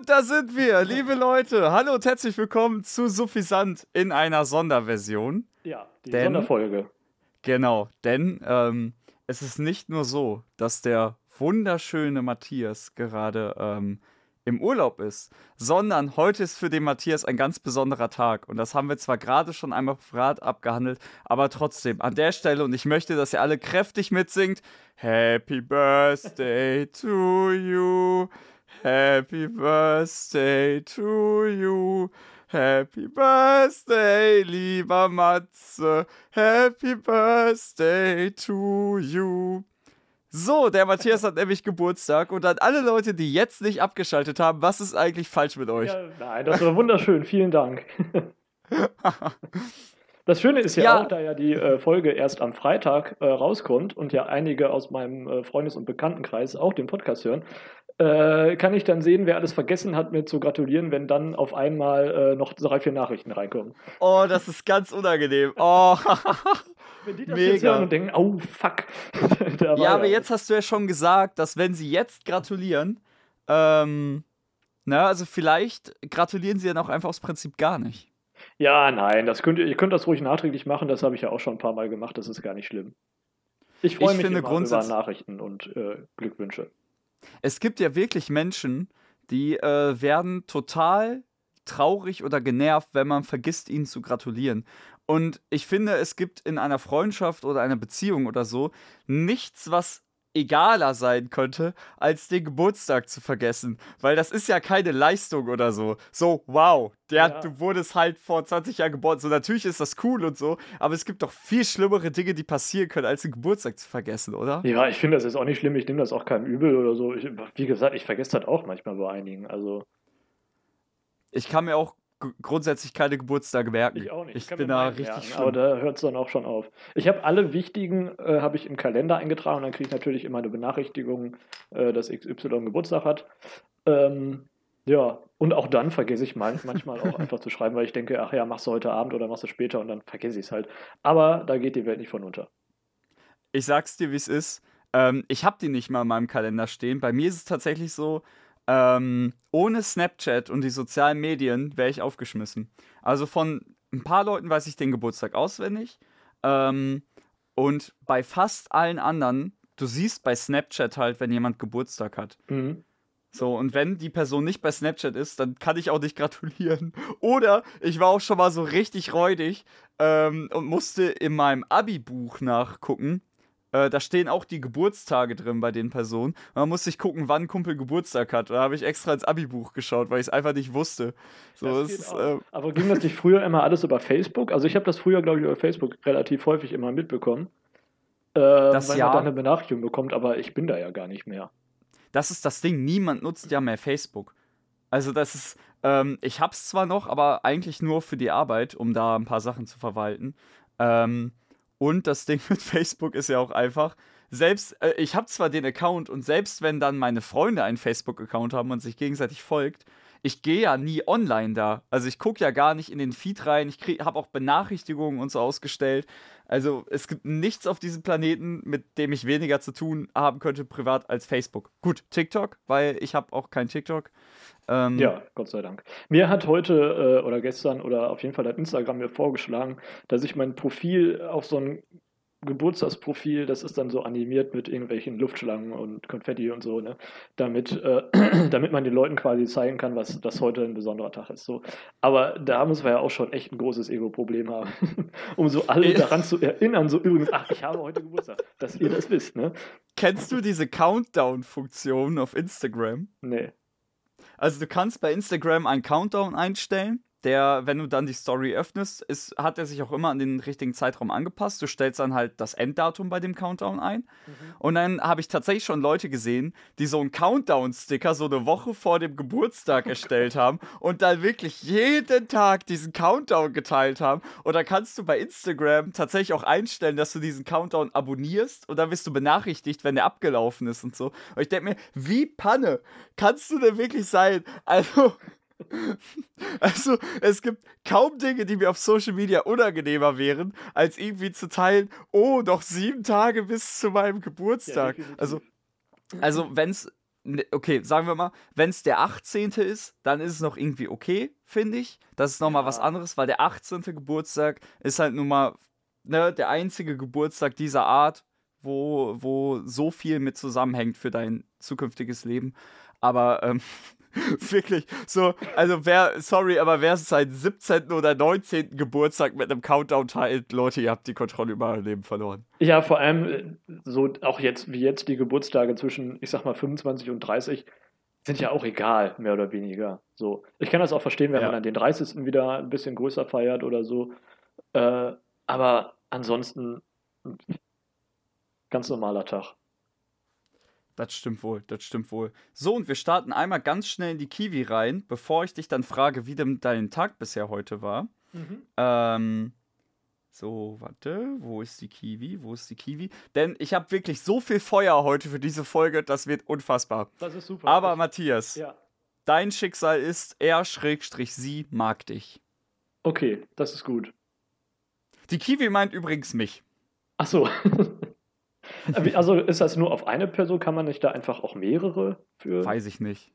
Und da sind wir, liebe Leute. Hallo und herzlich willkommen zu Suffisant in einer Sonderversion. Ja, die Denn- Sonderfolge. Genau, denn ähm, es ist nicht nur so, dass der wunderschöne Matthias gerade ähm, im Urlaub ist, sondern heute ist für den Matthias ein ganz besonderer Tag. Und das haben wir zwar gerade schon einmal privat abgehandelt, aber trotzdem an der Stelle, und ich möchte, dass ihr alle kräftig mitsingt, Happy Birthday to you, Happy Birthday to you. Happy Birthday, lieber Matze. Happy Birthday to you. So, der Matthias hat nämlich Geburtstag und an alle Leute, die jetzt nicht abgeschaltet haben, was ist eigentlich falsch mit euch? Ja, nein, das war wunderschön. Vielen Dank. Das Schöne ist ja, Ja. auch, da ja die äh, Folge erst am Freitag äh, rauskommt und ja einige aus meinem äh, Freundes- und Bekanntenkreis auch den Podcast hören, äh, kann ich dann sehen, wer alles vergessen hat, mir zu gratulieren, wenn dann auf einmal äh, noch drei, vier Nachrichten reinkommen. Oh, das ist ganz unangenehm. Oh. Wenn die das Mega. jetzt hören und denken, oh fuck. War ja, aber er. jetzt hast du ja schon gesagt, dass wenn sie jetzt gratulieren, ähm, na, also vielleicht gratulieren sie dann auch einfach aus Prinzip gar nicht. Ja, nein, das könnt ihr, könnt das ruhig nachträglich machen, das habe ich ja auch schon ein paar Mal gemacht, das ist gar nicht schlimm. Ich freue Ich mich finde immer über Nachrichten und äh, Glückwünsche. Es gibt ja wirklich Menschen, die äh, werden total traurig oder genervt, wenn man vergisst, ihnen zu gratulieren. Und ich finde, es gibt in einer Freundschaft oder einer Beziehung oder so nichts, was egaler sein könnte, als den Geburtstag zu vergessen. Weil das ist ja keine Leistung oder so. So, wow, der, Ja. du wurdest halt vor 20 Jahren geboren. So, natürlich ist das cool und so, aber es gibt doch viel schlimmere Dinge, die passieren können, als den Geburtstag zu vergessen, oder? Ja, ich finde das ist auch nicht schlimm, ich nehme das auch keinem übel oder so. Ich, wie gesagt, ich vergesse das auch manchmal bei einigen. Also Ich kann mir auch grundsätzlich keine Geburtstage merken. ich auch nicht. Ich kann bin da richtig merken, schlimm. Aber da hört es dann auch schon auf. Ich habe alle wichtigen, äh, habe ich im Kalender eingetragen und dann kriege ich natürlich immer eine Benachrichtigung, äh, dass XY Geburtstag hat. Ähm, ja, und auch dann vergesse ich man manchmal auch einfach zu schreiben, weil ich denke, ach ja, machst du heute Abend oder machst du später und dann vergesse ich es halt. Aber da geht die Welt nicht von unter. ich sag's dir, wie es ist. Ähm, ich habe die nicht mal in meinem Kalender stehen. Bei mir ist es tatsächlich so, ähm, ohne Snapchat und die sozialen Medien wäre ich aufgeschmissen. Also von ein paar Leuten weiß ich den Geburtstag auswendig. Ähm, und bei fast allen anderen, du siehst bei Snapchat halt, wenn jemand Geburtstag hat. Mhm. So, und wenn die Person nicht bei Snapchat ist, dann kann ich auch nicht gratulieren. Oder ich war auch schon mal so richtig räudig ähm, und musste in meinem Abi-Buch nachgucken. Äh, da stehen auch die Geburtstage drin bei den Personen. Und dann musste ich gucken, wann Kumpel Geburtstag hat. Da habe ich extra ins Abi-Buch geschaut, weil ich es einfach nicht wusste. So, ist, äh, Aber ging das nicht früher immer alles über Facebook? Also ich habe das früher, glaube ich, über Facebook relativ häufig immer mitbekommen. Äh, Das weil ja. man da eine Benachrichtigung bekommt, aber ich bin da ja gar nicht mehr. das ist das Ding. Niemand nutzt ja mehr Facebook. Also das ist, ähm, ich hab's zwar noch, aber eigentlich nur für die Arbeit, um da ein paar Sachen zu verwalten. Ähm, und das Ding mit Facebook ist ja auch einfach, selbst, äh, ich habe zwar den Account und selbst wenn dann meine Freunde einen Facebook-Account haben und sich gegenseitig folgt, ich gehe ja nie online da. Also ich gucke ja gar nicht in den Feed rein. Ich habe auch Benachrichtigungen und so ausgestellt. Also es gibt nichts auf diesem Planeten, mit dem ich weniger zu tun haben könnte privat als Facebook. Gut, TikTok, weil ich habe auch kein TikTok. Ähm, Ja, Gott sei Dank. Mir hat heute äh, oder gestern oder auf jeden Fall hat Instagram mir vorgeschlagen, dass ich mein Profil auf so ein Geburtstagsprofil, das ist dann so animiert mit irgendwelchen Luftschlangen und Konfetti und so, ne? Damit, äh, damit man den Leuten quasi zeigen kann, was das heute ein besonderer Tag ist. So. Aber da müssen wir ja auch schon echt ein großes Ego-Problem haben, um so alle daran zu erinnern, so übrigens, ach, ich habe heute Geburtstag, dass ihr das wisst, ne? Kennst du diese Countdown-Funktion auf Instagram? Nee. Also du kannst bei Instagram einen Countdown einstellen, der, wenn du dann die Story öffnest, ist, hat er sich auch immer an den richtigen Zeitraum angepasst. Du stellst dann halt das Enddatum bei dem Countdown ein. Und dann habe ich tatsächlich schon Leute gesehen, die so einen Countdown-Sticker so eine Woche vor dem Geburtstag erstellt haben und dann wirklich jeden Tag diesen Countdown geteilt haben. Und da kannst du bei Instagram tatsächlich auch einstellen, dass du diesen Countdown abonnierst und dann wirst du benachrichtigt, wenn der abgelaufen ist und so. Und ich denke mir, wie Panne kannst du denn wirklich sein? Also. Also, es gibt kaum Dinge, die mir auf Social Media unangenehmer wären, als irgendwie zu teilen, oh, noch sieben Tage bis zu meinem Geburtstag. definitiv. also, also wenn es ne, okay, sagen wir mal, wenn es der 18. ist, dann ist es noch irgendwie okay, finde ich. Das ist nochmal ja. was anderes, weil der 18. Geburtstag ist halt nun mal ne, der einzige Geburtstag dieser Art, wo, wo so viel mit zusammenhängt für dein zukünftiges Leben. Aber ähm, wirklich, so, also wer, sorry, aber wer seinen 17. oder 19. Geburtstag mit einem Countdown teilt, Leute, ihr habt die Kontrolle über euer Leben verloren. Ja, vor allem äh, so auch jetzt, wie jetzt die Geburtstage zwischen, ich sag mal, 25 und 30 sind ja auch egal, mehr oder weniger. So. Ich kann das auch verstehen, wenn ja. man an den 30. wieder ein bisschen größer feiert oder so. Äh, aber ansonsten ganz normaler Tag. Das stimmt wohl, das stimmt wohl. So, und wir starten einmal ganz schnell in die Kiwi rein, bevor ich dich dann frage, wie denn dein Tag bisher heute war. Mhm. Ähm, so, warte, wo ist die Kiwi? Wo ist die Kiwi? Denn ich habe wirklich so viel Feuer heute für diese Folge, das wird unfassbar. Das ist super. Aber ich, Matthias, ja. dein Schicksal ist, er schrägstrich sie mag dich. Okay, das ist gut. Die Kiwi meint übrigens mich. Ach so. Also ist das nur auf eine Person? Kann man nicht da einfach auch mehrere für? Weiß ich nicht.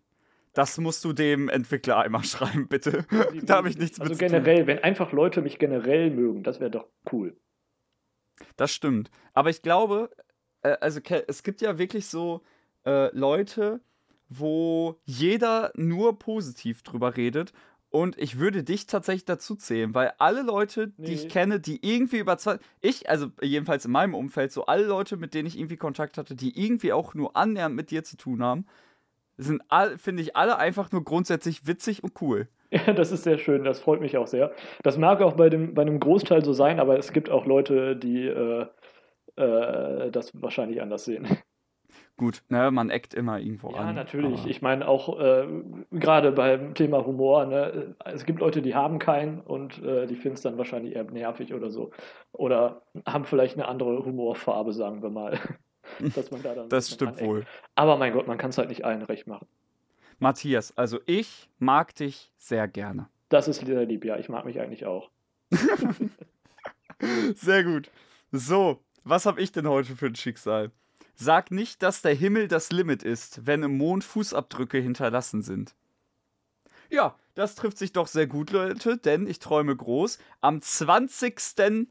Das musst du dem Entwickler einmal schreiben, bitte. da habe ich nichts also mit generell, wenn einfach Leute mich generell mögen, das wäre doch cool. Das stimmt. Aber ich glaube, äh, also es gibt ja wirklich so äh, Leute, wo jeder nur positiv drüber redet und ich würde dich tatsächlich dazu zählen, weil alle Leute, die nee. ich kenne, die irgendwie über zwei. Ich, also jedenfalls in meinem Umfeld, so alle Leute, mit denen ich irgendwie Kontakt hatte, die irgendwie auch nur annähernd mit dir zu tun haben, sind, finde ich, alle einfach nur grundsätzlich witzig und cool. Ja, das ist sehr schön, das freut mich auch sehr. Das mag auch bei, dem, bei einem Großteil so sein, aber es gibt auch Leute, die äh, äh, das wahrscheinlich anders sehen gut, ne, man eckt immer irgendwo ja, an. Ja, natürlich. Aber ich meine auch äh, gerade beim Thema Humor, ne, es gibt Leute, die haben keinen und äh, die finden es dann wahrscheinlich eher nervig oder so. Oder haben vielleicht eine andere Humorfarbe, sagen wir mal. Dass man da dann das stimmt aneckt. wohl. Aber mein Gott, man kann es halt nicht allen recht machen. Matthias, also ich mag dich sehr gerne. Das ist sehr lieb, ja. Ich mag mich eigentlich auch. sehr gut. So, was habe ich denn heute für ein Schicksal? Sag nicht, dass der Himmel das Limit ist, wenn im Mond Fußabdrücke hinterlassen sind. Ja, das trifft sich doch sehr gut, Leute, denn ich träume groß. Am 20.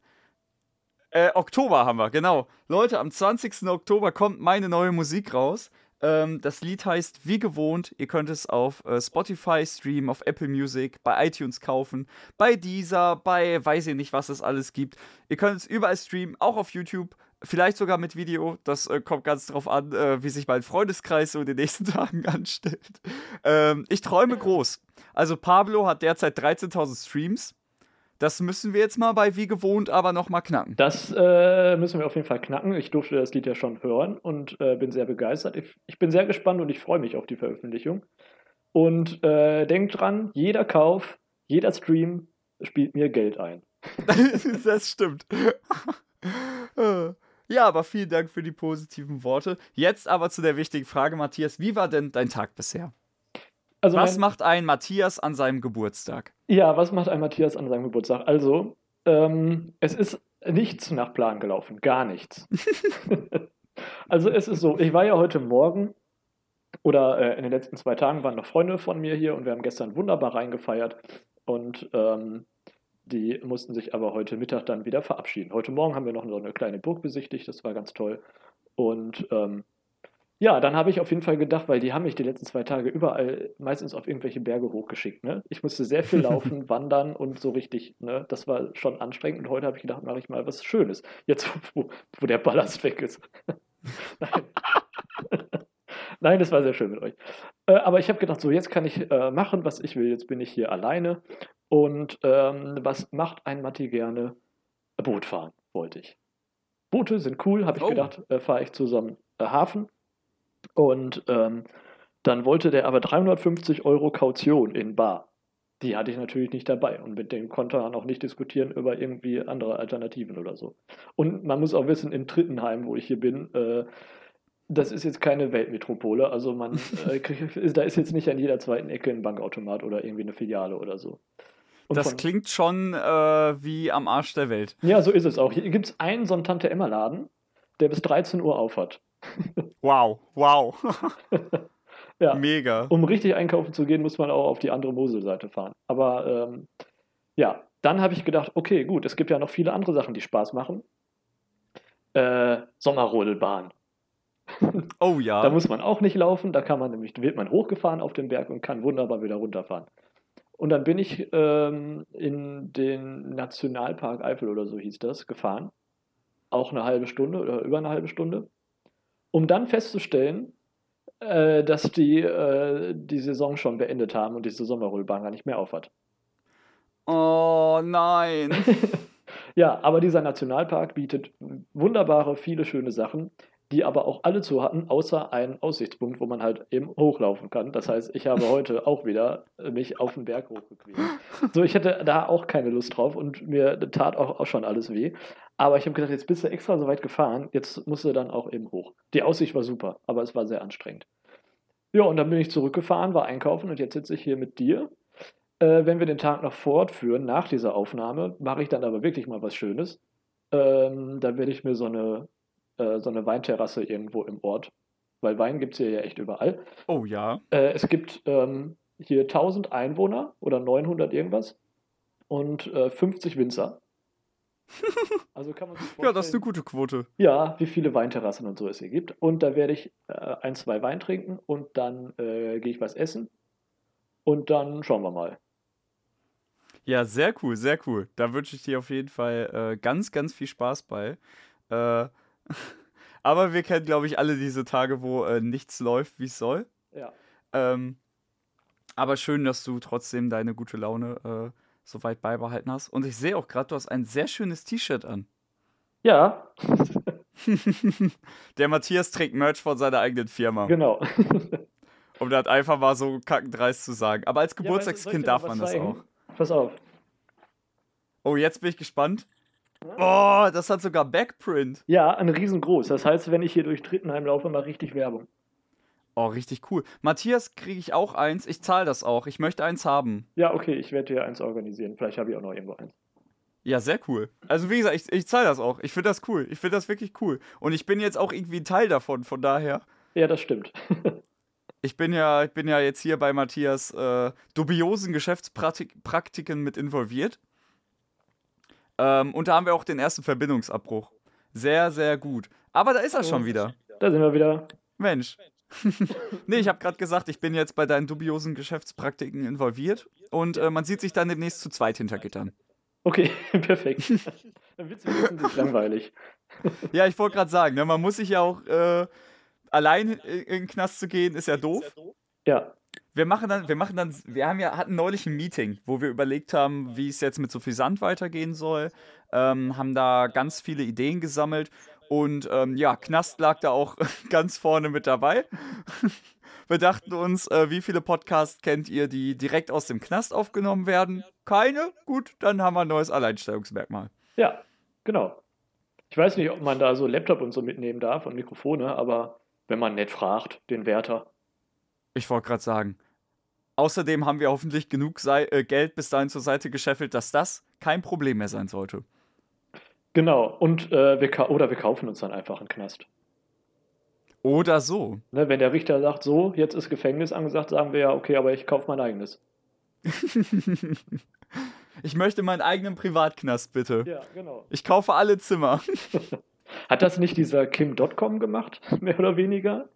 Äh, Oktober haben wir, genau. Leute, am 20. Oktober kommt meine neue Musik raus. Ähm, das Lied heißt Wie gewohnt. Ihr könnt es auf äh, Spotify streamen, auf Apple Music, bei iTunes kaufen, bei Deezer, bei weiß ich nicht, was es alles gibt. Ihr könnt es überall streamen, auch auf YouTube. Vielleicht sogar mit Video. Das äh, kommt ganz drauf an, äh, wie sich mein Freundeskreis so in den nächsten Tagen anstellt. Ähm, ich träume groß. Also Pablo hat derzeit 13.000 Streams. Das müssen wir jetzt mal bei wie gewohnt aber nochmal knacken. Das äh, müssen wir auf jeden Fall knacken. Ich durfte das Lied ja schon hören und äh, bin sehr begeistert. Ich, ich, bin sehr gespannt und ich freue mich auf die Veröffentlichung. Und äh, denkt dran, jeder Kauf, jeder Stream spielt mir Geld ein. das stimmt. Ja, aber vielen Dank für die positiven Worte. Jetzt aber zu der wichtigen Frage, Matthias. Wie war denn dein Tag bisher? Also was macht ein Matthias an seinem Geburtstag? Ja, was macht ein Matthias an seinem Geburtstag? Also, ähm, es ist nichts nach Plan gelaufen, gar nichts. also es ist so, ich war ja heute Morgen oder äh, in den letzten zwei Tagen waren noch Freunde von mir hier und wir haben gestern wunderbar reingefeiert und ähm, die mussten sich aber heute Mittag dann wieder verabschieden. Heute Morgen haben wir noch so eine kleine Burg besichtigt, das war ganz toll. Und ähm, ja, dann habe ich auf jeden Fall gedacht, weil die haben mich die letzten zwei Tage überall meistens auf irgendwelche Berge hochgeschickt. Ne? Ich musste sehr viel laufen, wandern und so richtig. Ne? Das war schon anstrengend. Und heute habe ich gedacht, mache ich mal was Schönes. Jetzt, wo, wo der Ballast weg ist. Nein. Nein, das war sehr schön mit euch. Äh, aber ich habe gedacht, so jetzt kann ich äh, machen, was ich will. Jetzt bin ich hier alleine. Und ähm, was macht ein Matti gerne? Boot fahren wollte ich. Boote sind cool, habe ich oh. gedacht, äh, fahre ich zu so einem Hafen. Und ähm, dann wollte der aber 350 Euro Kaution in Bar. Die hatte ich natürlich nicht dabei und mit dem konnte man auch nicht diskutieren über irgendwie andere Alternativen oder so. Und man muss auch wissen, in Trittenheim, wo ich hier bin, äh, das ist jetzt keine Weltmetropole. Also man, äh, da ist jetzt nicht an jeder zweiten Ecke ein Bankautomat oder irgendwie eine Filiale oder so. Und das klingt schon äh, wie am Arsch der Welt. Ja, so ist es auch. Hier gibt es einen so einen Tante-Emma-Laden, der bis 13 Uhr aufhat. wow, wow. Ja. Mega. Um richtig einkaufen zu gehen, muss man auch auf die andere Moselseite fahren. Aber ähm, ja, dann habe ich gedacht, okay, gut, es gibt ja noch viele andere Sachen, die Spaß machen. Äh, Sommerrodelbahn. Oh ja. Da muss man auch nicht laufen, da kann man nämlich, wird man hochgefahren auf den Berg und kann wunderbar wieder runterfahren. Und dann bin ich ähm, in den Nationalpark Eifel oder so hieß das, gefahren. Auch eine halbe Stunde oder über eine halbe Stunde. Um dann festzustellen, äh, dass die äh, die Saison schon beendet haben und diese Sommerrollbahn gar nicht mehr aufhat. Oh nein. Ja, aber dieser Nationalpark bietet wunderbare, viele schöne Sachen, die aber auch alle zu hatten, außer einen Aussichtspunkt, wo man halt eben hochlaufen kann. Das heißt, ich habe heute auch wieder mich auf den Berg hochgequält. So, ich hätte da auch keine Lust drauf und mir tat auch, auch schon alles weh. Aber ich habe gedacht, jetzt bist du extra so weit gefahren, jetzt musst du dann auch eben hoch. Die Aussicht war super, aber es war sehr anstrengend. Ja, und dann bin ich zurückgefahren, war einkaufen und jetzt sitze ich hier mit dir. Äh, wenn wir den Tag noch fortführen, nach dieser Aufnahme, mache ich dann aber wirklich mal was Schönes. Ähm, dann werde ich mir so eine, äh, so eine Weinterrasse irgendwo im Ort, weil Wein gibt es hier ja echt überall. Oh ja. Äh, es gibt ähm, hier 1000 Einwohner oder 900 irgendwas und äh, 50 Winzer. Also kann man sich Ja, das ist vorstellen, eine gute Quote. ja, wie viele Weinterrassen und so es hier gibt. Und da werde ich äh, ein, zwei Wein trinken und dann äh, gehe ich was essen. Und dann schauen wir mal. Ja, sehr cool, sehr cool. Da wünsche ich dir auf jeden Fall äh, ganz, ganz viel Spaß bei. Äh, aber wir kennen, glaube ich, alle diese Tage, wo äh, nichts läuft, wie es soll. Ja. Ähm, aber schön, dass du trotzdem deine gute Laune äh, so weit beibehalten hast. Und ich sehe auch gerade, du hast ein sehr schönes T-Shirt an. Ja, Der Matthias trägt Merch von seiner eigenen Firma. genau. Um das einfach mal so kackendreist zu sagen. Aber als Ja, Geburtstagskind dir darf man das zeigen? auch. Pass auf. Oh, jetzt bin ich gespannt. Oh, das hat sogar Backprint. Ja, ein riesengroß. Das heißt, wenn ich hier durch Trittenheim laufe, mal richtig Werbung. Oh, richtig cool. Matthias, kriege ich auch eins? Ich zahle das auch. Ich möchte eins haben. Ja, okay, ich werde dir eins organisieren. Vielleicht habe ich auch noch irgendwo eins. Ja, sehr cool. Also, wie gesagt, ich, ich zahle das auch. Ich finde das cool. Ich finde das wirklich cool. Und ich bin jetzt auch irgendwie ein Teil davon. Von daher, Ja, das stimmt. ich bin ja, ich bin ja jetzt hier bei Matthias äh, dubiosen Geschäftspraktiken mit involviert. Ähm, und da haben wir auch den ersten Verbindungsabbruch. Sehr, sehr gut. Aber da ist er schon wieder. Da sind wir wieder. Mensch. nee, ich habe gerade gesagt, ich bin jetzt bei deinen dubiosen Geschäftspraktiken involviert und äh, man sieht sich dann demnächst zu zweit hinter Gittern. Okay, perfekt. Witze wissen sind langweilig. Ja, ich wollte gerade sagen, ne, man muss sich ja auch äh, allein in, in den Knast zu gehen, ist ja doof. Ja, Wir machen dann, wir machen dann, wir haben ja, hatten neulich ein Meeting, wo wir überlegt haben, wie es jetzt mit Suffisant weitergehen soll, ähm, haben da ganz viele Ideen gesammelt und ähm, ja, Knast lag da auch ganz vorne mit dabei. Wir dachten uns, äh, wie viele Podcasts kennt ihr, die direkt aus dem Knast aufgenommen werden? Keine? Gut, dann haben wir ein neues Alleinstellungsmerkmal. ja, genau. Ich weiß nicht, ob man da so Laptop und so mitnehmen darf und Mikrofone, aber wenn man nett fragt, den Wärter. Ich wollte gerade sagen. Außerdem haben wir hoffentlich genug Sei äh, Geld bis dahin zur Seite gescheffelt, dass das kein Problem mehr sein sollte. Genau, und äh, wir oder wir kaufen uns dann einfach einen Knast. Oder so. Ne, wenn der Richter sagt, so, jetzt ist Gefängnis angesagt, sagen wir ja, okay, aber ich kaufe mein eigenes. Ich möchte meinen eigenen Privatknast, bitte. Ja, genau. Ich kaufe alle Zimmer. Hat das nicht dieser Kim Dotcom gemacht, mehr oder weniger?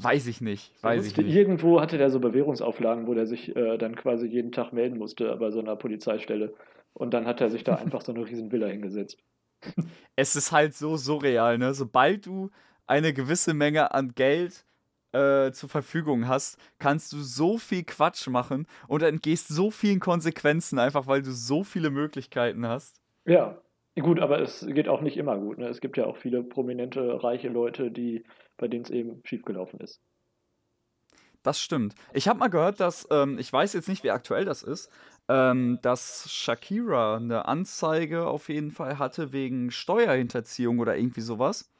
Weiß ich nicht. Weiß ich nicht. Irgendwo hatte der so Bewährungsauflagen, wo der sich äh, dann quasi jeden Tag melden musste bei so einer Polizeistelle. Und dann hat er sich da einfach so eine riesen Villa hingesetzt. Es ist halt so surreal, ne? Sobald du eine gewisse Menge an Geld äh, zur Verfügung hast, kannst du so viel Quatsch machen und entgehst so vielen Konsequenzen, einfach weil du so viele Möglichkeiten hast. Ja, gut, aber es geht auch nicht immer gut. Ne? Es gibt ja auch viele prominente, reiche Leute, die, bei denen es eben schiefgelaufen ist. Das stimmt. Ich habe mal gehört, dass, ähm, ich weiß jetzt nicht, wie aktuell das ist, ähm, dass Shakira eine Anzeige auf jeden Fall hatte wegen Steuerhinterziehung oder irgendwie sowas,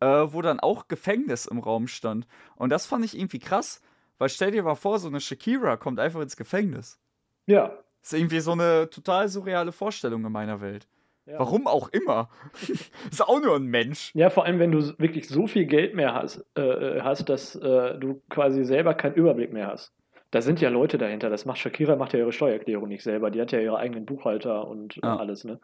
äh, wo dann auch Gefängnis im Raum stand. Und das fand ich irgendwie krass, weil stell dir mal vor, so eine Shakira kommt einfach ins Gefängnis. Ja, ist irgendwie so eine total surreale Vorstellung in meiner Welt. Ja. Warum auch immer. ist auch nur ein Mensch. Ja, vor allem, wenn du wirklich so viel Geld mehr hast, äh, äh, hast dass äh, du quasi selber keinen Überblick mehr hast. Da sind ja Leute dahinter. Das macht Shakira macht ja ihre Steuererklärung nicht selber. Die hat ja ihre eigenen Buchhalter und äh, alles, ne?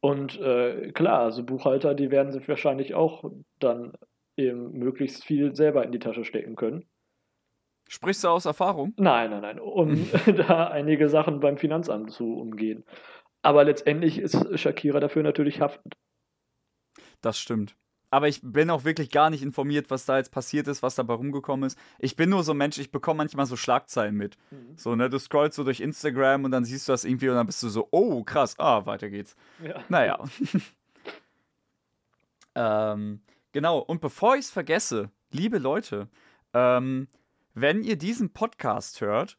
Und äh, klar, also Buchhalter, die werden sich wahrscheinlich auch dann eben möglichst viel selber in die Tasche stecken können. Sprichst du aus Erfahrung? Nein, nein, nein. Um da einige Sachen beim Finanzamt zu umgehen. Aber letztendlich ist Shakira dafür natürlich haftend. Das stimmt. Aber ich bin auch wirklich gar nicht informiert, was da jetzt passiert ist, was dabei rumgekommen ist. Ich bin nur so ein Mensch, ich bekomme manchmal so Schlagzeilen mit. Mhm. So, ne, du scrollst so durch Instagram und dann siehst du das irgendwie und dann bist du so, oh, krass, ah, weiter geht's. Ja. Naja. ähm, genau, und bevor ich es vergesse, liebe Leute, ähm, wenn ihr diesen Podcast hört,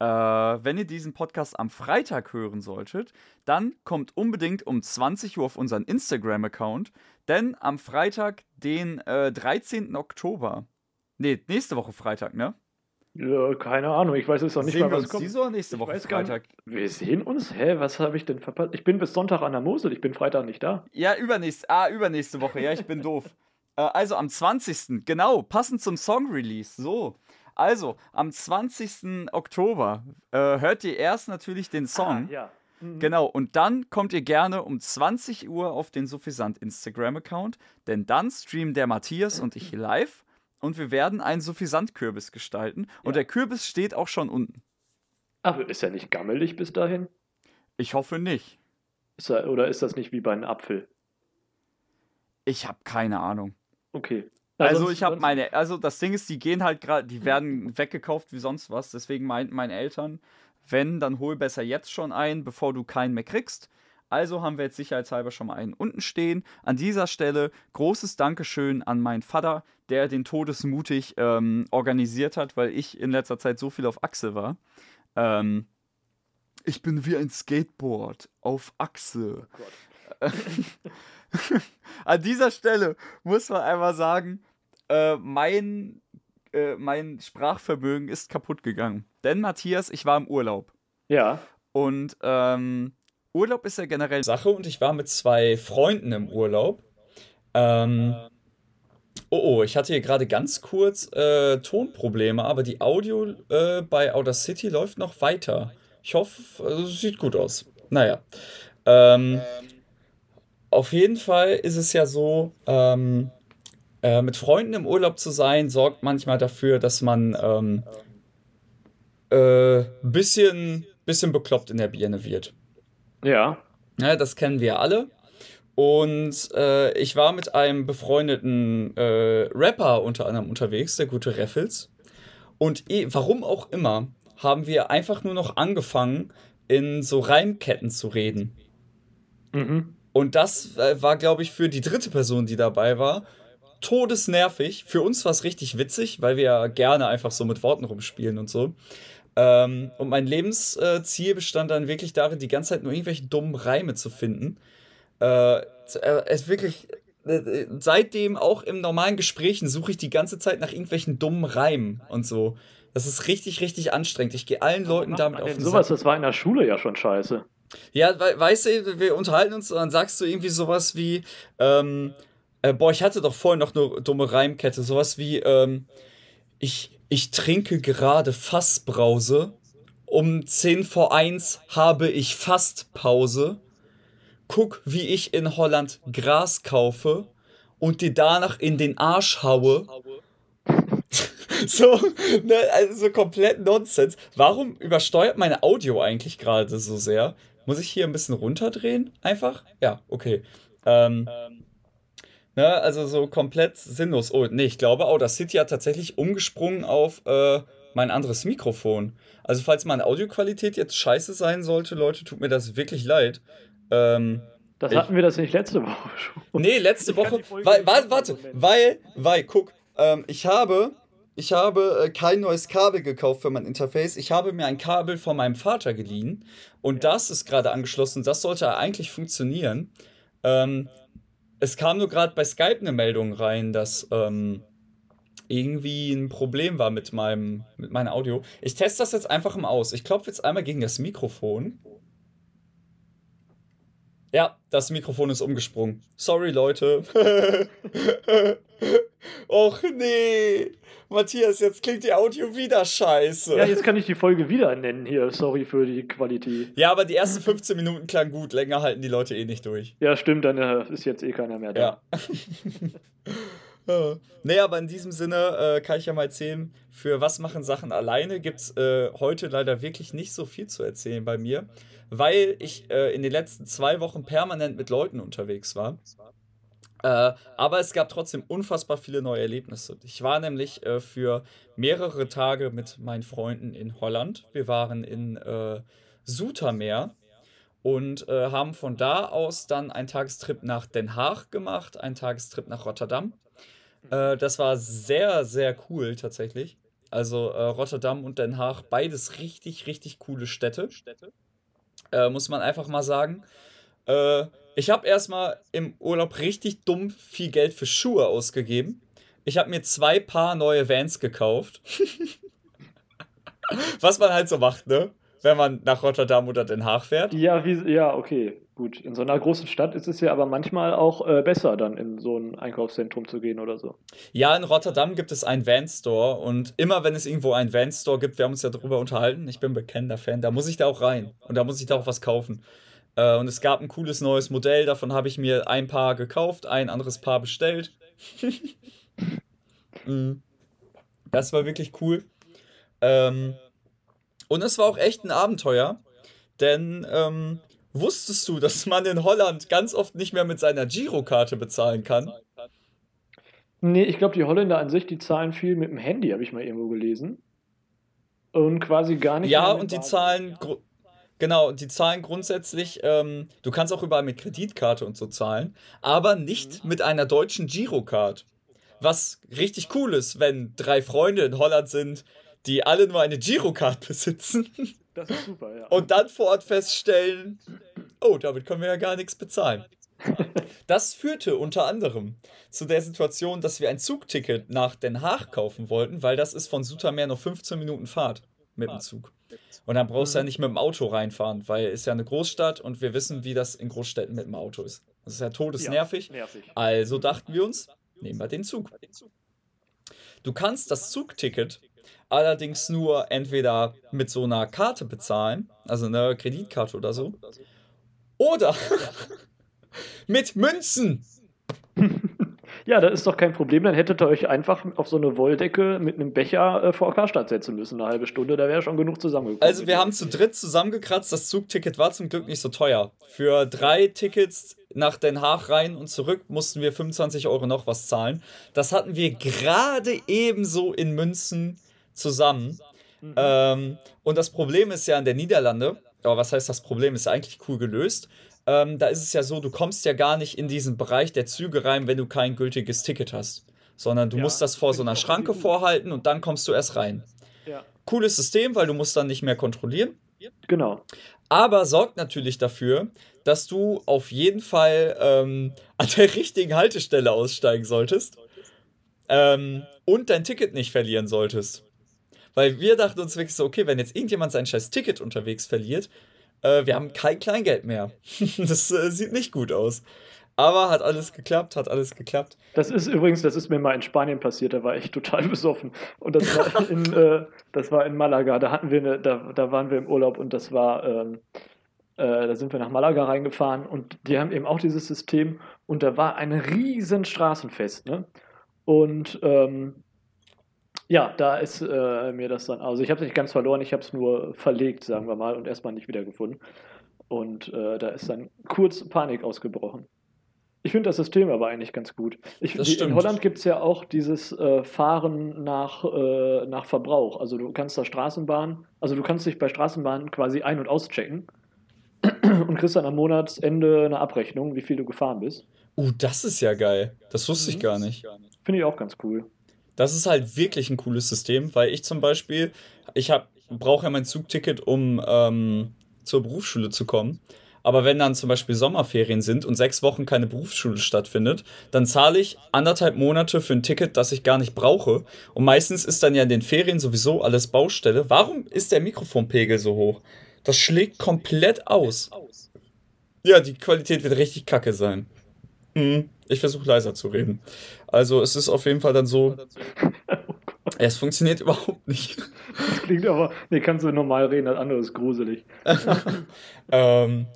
äh, wenn ihr diesen Podcast am Freitag hören solltet, dann kommt unbedingt um 20 Uhr auf unseren Instagram-Account, denn am Freitag, den äh, 13. Oktober, nee, nächste Woche Freitag, ne? Ja, keine Ahnung, ich weiß jetzt noch nicht sehen mal, was wir uns kommt. diese oder nächste Woche Freitag? Wir sehen uns? Hä, was habe ich denn verpasst? Ich bin bis Sonntag an der Mosel, ich bin Freitag nicht da. Ja, übernächste, ah, übernächste Woche, ja, ich bin doof. Äh, also am 20. Genau, passend zum Song-Release, so. Also, am 20. Oktober äh, hört ihr erst natürlich den Song. Ah, ja. Mhm. Genau, und dann kommt ihr gerne um 20 Uhr auf den Suffisant Instagram-Account, denn dann streamen der Matthias und ich live und wir werden einen Suffisant-Kürbis gestalten. Und ja. der Kürbis steht auch schon unten. Ach, ist er nicht gammelig bis dahin? Ich hoffe nicht. Ist er, oder ist das nicht wie bei einem Apfel? Ich habe keine Ahnung. Okay. Also, ich habe meine, also das Ding ist, die gehen halt gerade, die werden weggekauft wie sonst was. Deswegen meinten meine Eltern, wenn, dann hol besser jetzt schon ein, bevor du keinen mehr kriegst. Also haben wir jetzt sicherheitshalber schon mal einen unten stehen. An dieser Stelle großes Dankeschön an meinen Vater, der den Todesmutig ähm, organisiert hat, weil ich in letzter Zeit so viel auf Achse war. Ähm, ich bin wie ein Skateboard auf Achse. Oh An dieser Stelle muss man einmal sagen, äh, mein, äh, mein Sprachvermögen ist kaputt gegangen. Denn Matthias, ich war im Urlaub. Ja. Und ähm, Urlaub ist ja generell Sache und ich war mit zwei Freunden im Urlaub. Ähm, oh, oh, ich hatte hier gerade ganz kurz äh, Tonprobleme, aber die Audio äh, bei Outer City läuft noch weiter. Ich hoffe, also, es sieht gut aus. Naja. Ähm, auf jeden Fall ist es ja so, ähm, äh, mit Freunden im Urlaub zu sein, sorgt manchmal dafür, dass man ähm, äh, bisschen, bisschen bekloppt in der Birne wird. Ja. ja. Das kennen wir alle. Und äh, ich war mit einem befreundeten äh, Rapper unter anderem unterwegs, der gute Raffles. Und eh, warum auch immer, haben wir einfach nur noch angefangen, in so Reimketten zu reden. Mhm. Und das äh, war, glaube ich, für die dritte Person, die dabei war, todesnervig. Für uns war es richtig witzig, weil wir ja gerne einfach so mit Worten rumspielen und so. Ähm, und mein Lebensziel bestand dann wirklich darin, die ganze Zeit nur irgendwelche dummen Reime zu finden. Äh, äh es wirklich, äh, seitdem auch im normalen Gesprächen suche ich die ganze Zeit nach irgendwelchen dummen Reimen und so. Das ist richtig, richtig anstrengend. Ich gehe allen Leuten damit auf den Sowas, das war in der Schule ja schon scheiße. Ja, we weißt du, wir unterhalten uns und dann sagst du irgendwie sowas wie, ähm, äh, boah, ich hatte doch vorhin noch eine dumme Reimkette, sowas wie, ähm, ich, ich trinke gerade Fassbrause, um 10 vor 1 habe ich fast Pause, guck, wie ich in Holland Gras kaufe und dir danach in den Arsch haue. so, ne, also komplett Nonsens. Warum übersteuert meine Audio eigentlich gerade so sehr? Muss ich hier ein bisschen runterdrehen? Einfach? Ja, okay. Ähm, ne, also so komplett sinnlos. Oh, nee, ich glaube, auch das City hat tatsächlich umgesprungen auf äh, mein anderes Mikrofon. Also, falls meine Audioqualität jetzt scheiße sein sollte, Leute, tut mir das wirklich leid. Ähm, das hatten ich, wir das nicht letzte Woche schon. Nee, letzte Woche. Weil, warte, warte, weil, weil, guck, ähm, ich habe ich habe äh, kein neues Kabel gekauft für mein Interface. Ich habe mir ein Kabel von meinem Vater geliehen und das ist gerade angeschlossen. Das sollte eigentlich funktionieren. Ähm, es kam nur gerade bei Skype eine Meldung rein, dass ähm, irgendwie ein Problem war mit meinem mit meinem Audio. Ich teste das jetzt einfach mal aus. Ich klopfe jetzt einmal gegen das Mikrofon. Ja, das Mikrofon ist umgesprungen. Sorry, Leute. Och nee. Matthias, jetzt klingt die Audio wieder scheiße. Ja, jetzt kann ich die Folge wieder nennen hier. Sorry für die Qualität. Ja, aber die ersten 15 Minuten klangen gut. Länger halten die Leute eh nicht durch. Ja, stimmt, dann äh, ist jetzt eh keiner mehr da. Ja. nee, aber in diesem Sinne äh, kann ich ja mal erzählen, für was machen Sachen alleine gibt es äh, heute leider wirklich nicht so viel zu erzählen bei mir, weil ich äh, in den letzten zwei Wochen permanent mit Leuten unterwegs war. Äh, aber es gab trotzdem unfassbar viele neue Erlebnisse. Ich war nämlich äh, für mehrere Tage mit meinen Freunden in Holland. Wir waren in äh, Zoetermeer und äh, haben von da aus dann einen Tagestrip nach Den Haag gemacht, einen Tagestrip nach Rotterdam. Äh, das war sehr, sehr cool tatsächlich. Also äh, Rotterdam und Den Haag, beides richtig, richtig coole Städte. muss man einfach mal sagen. Äh, ich habe erstmal im Urlaub richtig dumm viel Geld für Schuhe ausgegeben. Ich habe mir zwei Paar neue Vans gekauft. Was man halt so macht, ne? Wenn man nach Rotterdam oder Den Haag fährt. Ja, wie, ja, okay, gut. In so einer großen Stadt ist es ja aber manchmal auch äh, besser, dann in so ein Einkaufszentrum zu gehen oder so. Ja, in Rotterdam gibt es einen Van-Store und immer wenn es irgendwo einen Van-Store gibt, wir haben uns ja darüber unterhalten, ich bin bekennender Fan, da muss ich da auch rein und da muss ich da auch was kaufen. Äh, und es gab ein cooles neues Modell, davon habe ich mir ein Paar gekauft, ein anderes Paar bestellt. Mhm. das war wirklich cool. Ähm, und es war auch echt ein Abenteuer, denn ähm, wusstest du, dass man in Holland ganz oft nicht mehr mit seiner Girokarte bezahlen kann? Nee, ich glaube, die Holländer an sich, die zahlen viel mit dem Handy, habe ich mal irgendwo gelesen. Und quasi gar nicht. Ja, und die zahlen, Genau, die zahlen grundsätzlich, ähm, du kannst auch überall mit Kreditkarte und so zahlen, aber nicht mhm. mit einer deutschen Girocard. Was richtig cool ist, wenn drei Freunde in Holland sind, die alle nur eine Girocard besitzen. Das ist super, ja. Und dann vor Ort feststellen, oh, damit können wir ja gar nichts bezahlen. Das führte unter anderem zu der Situation, dass wir ein Zugticket nach Den Haag kaufen wollten, weil das ist von Sutermeer noch 15 Minuten Fahrt mit dem Zug. Und dann brauchst du ja mhm. nicht mit dem Auto reinfahren, weil es ja eine Großstadt und wir wissen, wie das in Großstädten mit dem Auto ist. Das ist ja todesnervig. Also dachten wir uns, nehmen wir den Zug. Du kannst das Zugticket allerdings nur entweder mit so einer Karte bezahlen, also einer Kreditkarte oder so, oder mit Münzen. Ja, das ist doch kein Problem. Dann hättet ihr euch einfach auf so eine Wolldecke mit einem Becher äh, vor Karstadt setzen müssen. Eine halbe Stunde, da wäre schon genug zusammengekommen. Also, wir haben zu dritt zusammengekratzt. Das Zugticket war zum Glück nicht so teuer. Für drei Tickets nach Den Haag rein und zurück mussten wir 25 Euro noch was zahlen. Das hatten wir gerade ebenso in Münzen zusammen. Mhm. Ähm, und das Problem ist ja in der Niederlande, aber was heißt das Problem? Ist eigentlich cool gelöst ähm, da ist es ja so, du kommst ja gar nicht in diesen Bereich der Züge rein, wenn du kein gültiges Ticket hast. Sondern du ja, musst das vor so einer Schranke vorhalten und dann kommst du erst rein. Ja. Cooles System, weil du musst dann nicht mehr kontrollieren. Genau. Aber sorgt natürlich dafür, dass du auf jeden Fall ähm, an der richtigen Haltestelle aussteigen solltest ähm, und dein Ticket nicht verlieren solltest. Weil wir dachten uns wirklich so, okay, wenn jetzt irgendjemand sein scheiß Ticket unterwegs verliert, äh, wir haben kein Kleingeld mehr. das äh, sieht nicht gut aus. Aber hat alles geklappt, hat alles geklappt. Das ist übrigens, das ist mir mal in Spanien passiert, da war ich total besoffen. Und das war in, äh, das war in Malaga. Da hatten wir eine, da, da waren wir im Urlaub und das war, ähm, äh, da sind wir nach Malaga reingefahren und die haben eben auch dieses System und da war ein riesen Straßenfest. Ne? Und ähm, ja, da ist äh, mir das dann, also ich habe es nicht ganz verloren, ich habe es nur verlegt, sagen wir mal, und erstmal nicht wiedergefunden. Und äh, da ist dann kurz Panik ausgebrochen. Ich finde das System aber eigentlich ganz gut. Ich, die, in Holland gibt es ja auch dieses äh, Fahren nach, äh, nach Verbrauch. Also du kannst da Straßenbahn, also du kannst dich bei Straßenbahnen quasi ein- und auschecken und kriegst dann am Monatsende eine Abrechnung, wie viel du gefahren bist. Uh, das ist ja geil. Das wusste mhm. ich gar nicht. Finde ich auch ganz cool. Das ist halt wirklich ein cooles System, weil ich zum Beispiel, ich brauche ja mein Zugticket, um ähm, zur Berufsschule zu kommen. Aber wenn dann zum Beispiel Sommerferien sind und sechs Wochen keine Berufsschule stattfindet, dann zahle ich anderthalb Monate für ein Ticket, das ich gar nicht brauche. Und meistens ist dann ja in den Ferien sowieso alles Baustelle. Warum ist der Mikrofonpegel so hoch? Das schlägt komplett aus. Ja, die Qualität wird richtig kacke sein. Hm, ich versuche leiser zu reden. Also es ist auf jeden Fall dann so. es funktioniert überhaupt nicht. Das klingt aber. Nee, kannst du normal reden, das andere ist gruselig. ähm.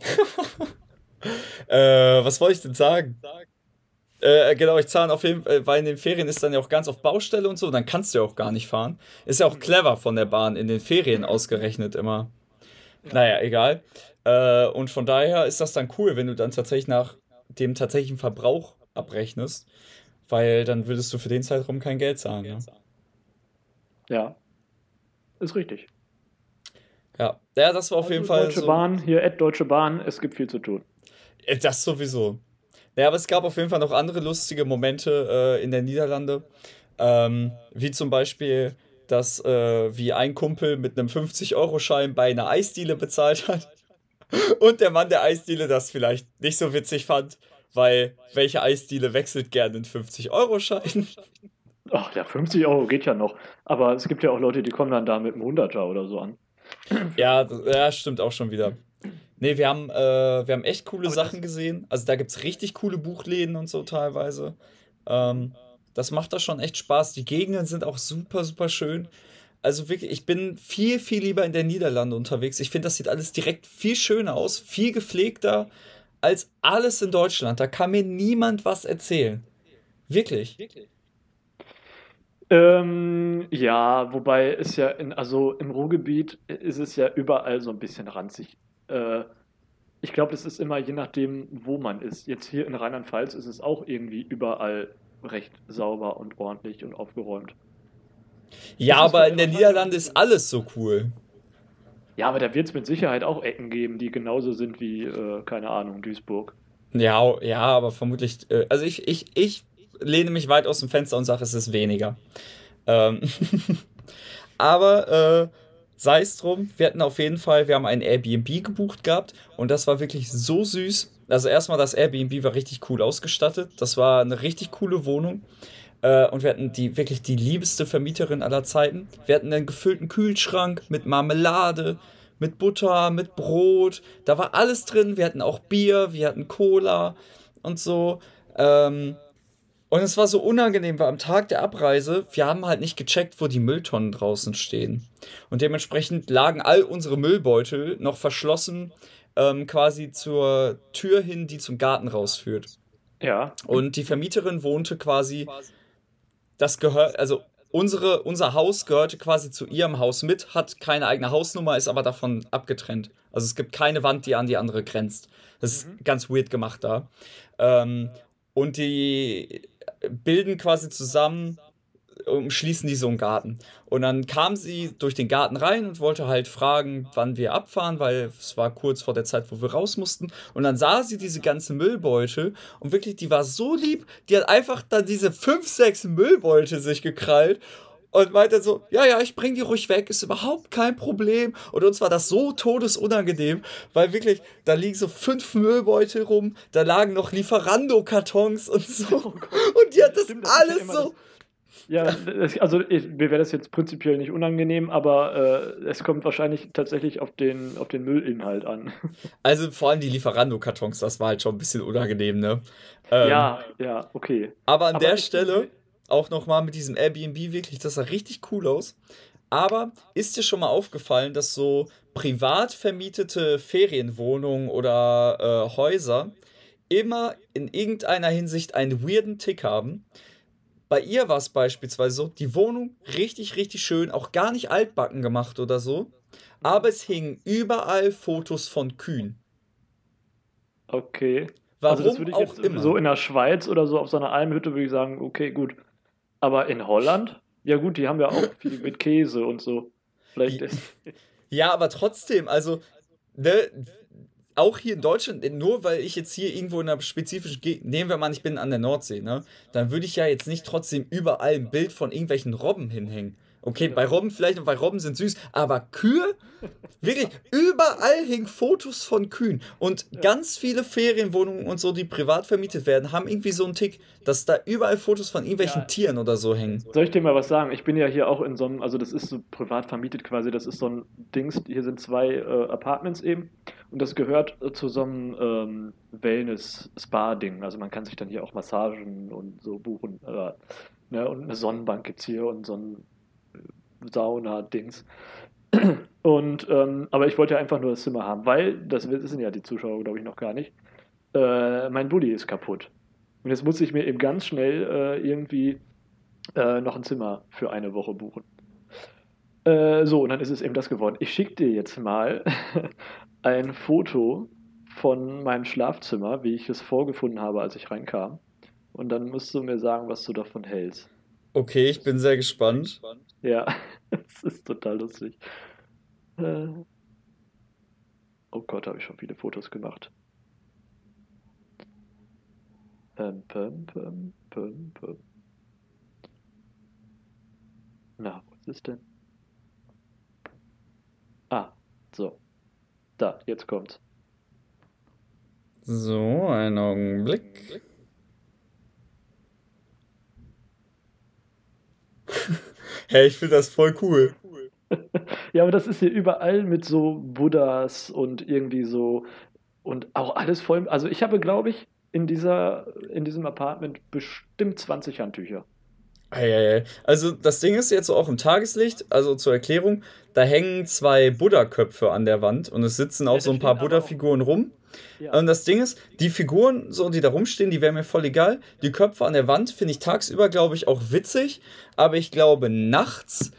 äh, was wollte ich denn sagen? Äh, genau, ich zahle auf jeden Fall, weil in den Ferien ist dann ja auch ganz auf Baustelle und so, dann kannst du ja auch gar nicht fahren. Ist ja auch clever von der Bahn in den Ferien ausgerechnet immer. Naja, egal. Äh, und von daher ist das dann cool, wenn du dann tatsächlich nach dem tatsächlichen Verbrauch abrechnest, weil dann würdest du für den Zeitraum kein Geld zahlen. Ne? Ja, ist richtig. Ja, ja das war auf also jeden Fall. Deutsche so Bahn, hier Ad Deutsche Bahn, es gibt viel zu tun. Äh, das sowieso. Ja, aber es gab auf jeden Fall noch andere lustige Momente äh, in der Niederlande. Ähm, wie zum Beispiel, dass äh, wie ein Kumpel mit einem 50-Euro-Schein bei einer Eisdiele bezahlt hat. Und der Mann der Eisdiele das vielleicht nicht so witzig fand, weil welche Eisdiele wechselt gerne einen 50-Euro-Schein? Ach ja, 50 Euro geht ja noch. Aber es gibt ja auch Leute, die kommen dann da mit einem 100er oder so an. Ja, ja, stimmt auch schon wieder. Nee, wir haben, äh, wir haben echt coole Aber Sachen gesehen. Also da gibt es richtig coole Buchläden und so teilweise. Ähm, das macht da schon echt Spaß. Die Gegenden sind auch super, super schön. Also wirklich, ich bin viel, viel lieber in der Niederlande unterwegs. Ich finde, das sieht alles direkt viel schöner aus, viel gepflegter als alles in Deutschland. Da kann mir niemand was erzählen. Wirklich. Wirklich. Ähm, ja, wobei es ja in, also im Ruhrgebiet ist es ja überall so ein bisschen ranzig. Äh, ich glaube, es ist immer je nachdem, wo man ist. Jetzt hier in Rheinland-Pfalz ist es auch irgendwie überall recht sauber und ordentlich und aufgeräumt. Ja, aber in den Niederlanden ist alles so cool. Ja, aber da wird es mit Sicherheit auch Ecken geben, die genauso sind wie, äh, keine Ahnung, Duisburg. Ja, ja, aber vermutlich, äh, also ich, ich, ich lehne mich weit aus dem Fenster und sage, es ist weniger. Ähm aber äh, sei es drum, wir hatten auf jeden Fall, wir haben ein Airbnb gebucht gehabt und das war wirklich so süß. Also erstmal das Airbnb war richtig cool ausgestattet. Das war eine richtig coole Wohnung. Äh, und wir hatten die wirklich die liebste Vermieterin aller Zeiten. Wir hatten einen gefüllten Kühlschrank mit Marmelade, mit Butter, mit Brot. Da war alles drin. Wir hatten auch Bier, wir hatten Cola und so. Ähm, und es war so unangenehm, weil am Tag der Abreise, wir haben halt nicht gecheckt, wo die Mülltonnen draußen stehen. Und dementsprechend lagen all unsere Müllbeutel noch verschlossen, ähm, quasi zur Tür hin, die zum Garten rausführt. Ja. Und die Vermieterin wohnte quasi, das gehört, also unsere, unser Haus gehörte quasi zu ihrem Haus mit, hat keine eigene Hausnummer, ist aber davon abgetrennt. Also es gibt keine Wand, die an die andere grenzt. Das ist mhm. ganz weird gemacht da. Ähm, und die bilden quasi zusammen, umschließen die so einen Garten. Und dann kam sie durch den Garten rein und wollte halt fragen, wann wir abfahren, weil es war kurz vor der Zeit, wo wir raus mussten. Und dann sah sie diese ganze Müllbeutel und wirklich, die war so lieb, die hat einfach dann diese fünf, sechs Müllbeutel sich gekrallt und meinte so, ja, ja, ich bring die ruhig weg, ist überhaupt kein Problem. Und uns war das so todesunangenehm, weil wirklich, da liegen so fünf Müllbeutel rum, da lagen noch Lieferando-Kartons und so. Oh und die hat das Stimmt, das alles so. Ja, also ich, mir wäre das jetzt prinzipiell nicht unangenehm, aber äh, es kommt wahrscheinlich tatsächlich auf den, auf den Müllinhalt an. Also vor allem die Lieferando-Kartons, das war halt schon ein bisschen unangenehm, ne? Ähm, ja, ja, okay. Aber an aber der Stelle auch nochmal mit diesem Airbnb wirklich, das sah richtig cool aus. Aber ist dir schon mal aufgefallen, dass so privat vermietete Ferienwohnungen oder äh, Häuser immer in irgendeiner Hinsicht einen weirden Tick haben? Bei ihr war es beispielsweise so, die Wohnung richtig, richtig schön, auch gar nicht altbacken gemacht oder so. Aber es hingen überall Fotos von Kühen. Okay. Warum also das würde ich auch jetzt immer. so in der Schweiz oder so auf so einer Almhütte würde ich sagen, okay, gut. Aber in Holland? Ja, gut, die haben ja auch viel mit Käse und so. Vielleicht ist. Ja, aber trotzdem, also, ne, auch hier in Deutschland, nur weil ich jetzt hier irgendwo in einer spezifischen Gegend, nehmen wir mal, ich bin an der Nordsee, ne, dann würde ich ja jetzt nicht trotzdem überall ein Bild von irgendwelchen Robben hinhängen. Okay, bei Robben vielleicht noch, weil Robben sind süß, aber Kühe, wirklich, überall hängen Fotos von Kühen. Und ganz viele Ferienwohnungen und so, die privat vermietet werden, haben irgendwie so einen Tick, dass da überall Fotos von irgendwelchen Ja. Tieren oder so hängen. Soll ich dir mal was sagen? Ich bin ja hier auch in so einem, also das ist so privat vermietet quasi, das ist so ein Dings, hier sind zwei äh, Apartments eben und das gehört äh, zu so einem ähm, Wellness-Spa-Ding. Also man kann sich dann hier auch Massagen und so buchen. Äh, ne? Und eine Sonnenbank gibt es hier und so ein Sauna-Dings. Und, ähm, aber ich wollte ja einfach nur das Zimmer haben, weil, das wissen ja die Zuschauer, glaube ich, noch gar nicht, äh, mein Bulli ist kaputt. Und jetzt muss ich mir eben ganz schnell äh, irgendwie äh, noch ein Zimmer für eine Woche buchen. Äh, so, und dann ist es eben das geworden. Ich schicke dir jetzt mal ein Foto von meinem Schlafzimmer, wie ich es vorgefunden habe, als ich reinkam. Und dann musst du mir sagen, was du davon hältst. Okay, ich bin sehr gespannt. Ja, es ist total lustig. Äh, oh Gott, habe ich schon viele Fotos gemacht. Ähm, pum, pum, pum, pum. Na, was ist denn? Ah, so. Da, jetzt kommt's. So, einen Augenblick. hey, ich finde das voll cool. Ja, aber das ist hier überall mit so Buddhas und irgendwie so und auch alles voll. Also ich habe, glaube ich, in dieser, in diesem Apartment bestimmt 20 Handtücher. Eieiei. Also das Ding ist jetzt so auch im Tageslicht, also zur Erklärung, da hängen zwei Buddha-Köpfe an der Wand und es sitzen auch Ja, so ein paar Buddha-Figuren rum. Ja. Und das Ding ist, die Figuren, so die da rumstehen, die wären mir voll egal. Die Köpfe an der Wand finde ich tagsüber, glaube ich, auch witzig, aber ich glaube, nachts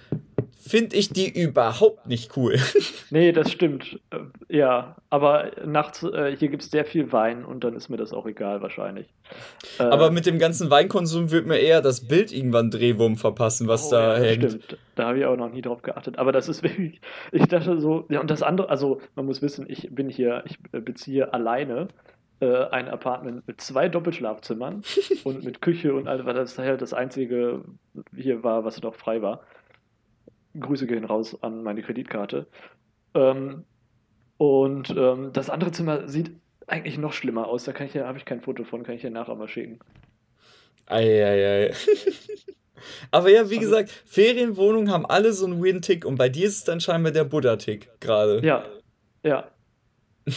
finde ich die überhaupt nicht cool. Nee, das stimmt. Äh, Ja, aber nachts, äh, hier gibt es sehr viel Wein und dann ist mir das auch egal wahrscheinlich. Äh, Aber mit dem ganzen Weinkonsum wird mir eher das Bild irgendwann Drehwurm verpassen, was Oh, da ja, hängt. Stimmt, da habe ich auch noch nie drauf geachtet. Aber das ist wirklich, ich dachte so, ja, und das andere, also man muss wissen, ich bin hier, ich äh, beziehe alleine äh, ein Apartment mit zwei Doppelschlafzimmern und mit Küche und all, weil das halt das einzige hier war, was noch frei war. Grüße gehen raus an meine Kreditkarte. Ähm, und ähm, das andere Zimmer sieht eigentlich noch schlimmer aus. Da kann ich ja, habe ich kein Foto von, kann ich ja nachher mal schicken. Eieiei. Aber ja, wie Also- gesagt, Ferienwohnungen haben alle so einen Win-Tick und bei dir ist es dann scheinbar der Buddha-Tick gerade. Ja, ja.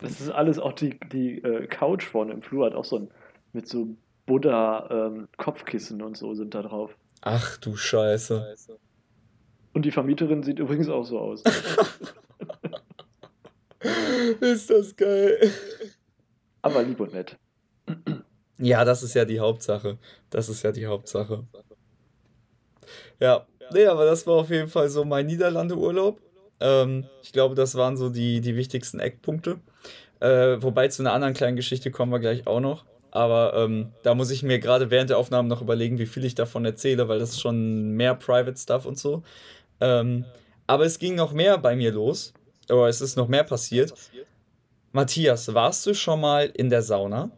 Das ist alles auch die, die äh, Couch vorne im Flur hat auch so ein mit so Buddha-Kopfkissen und so sind da drauf. Ach du Scheiße. Und die Vermieterin sieht übrigens auch so aus. Ist das geil. Aber lieb und nett. Ja, das ist ja die Hauptsache. Das ist ja die Hauptsache. Ja, nee, aber das war auf jeden Fall so mein Niederlande-Urlaub. Ähm, ich glaube, das waren so die, die wichtigsten Eckpunkte. Äh, wobei zu einer anderen kleinen Geschichte kommen wir gleich auch noch. Aber ähm, da muss ich mir gerade während der Aufnahme noch überlegen, wie viel ich davon erzähle, weil das ist schon mehr Private Stuff und so. Ähm, aber es ging noch mehr bei mir los. Oder es ist noch mehr passiert. Matthias, warst du schon mal in der Sauna?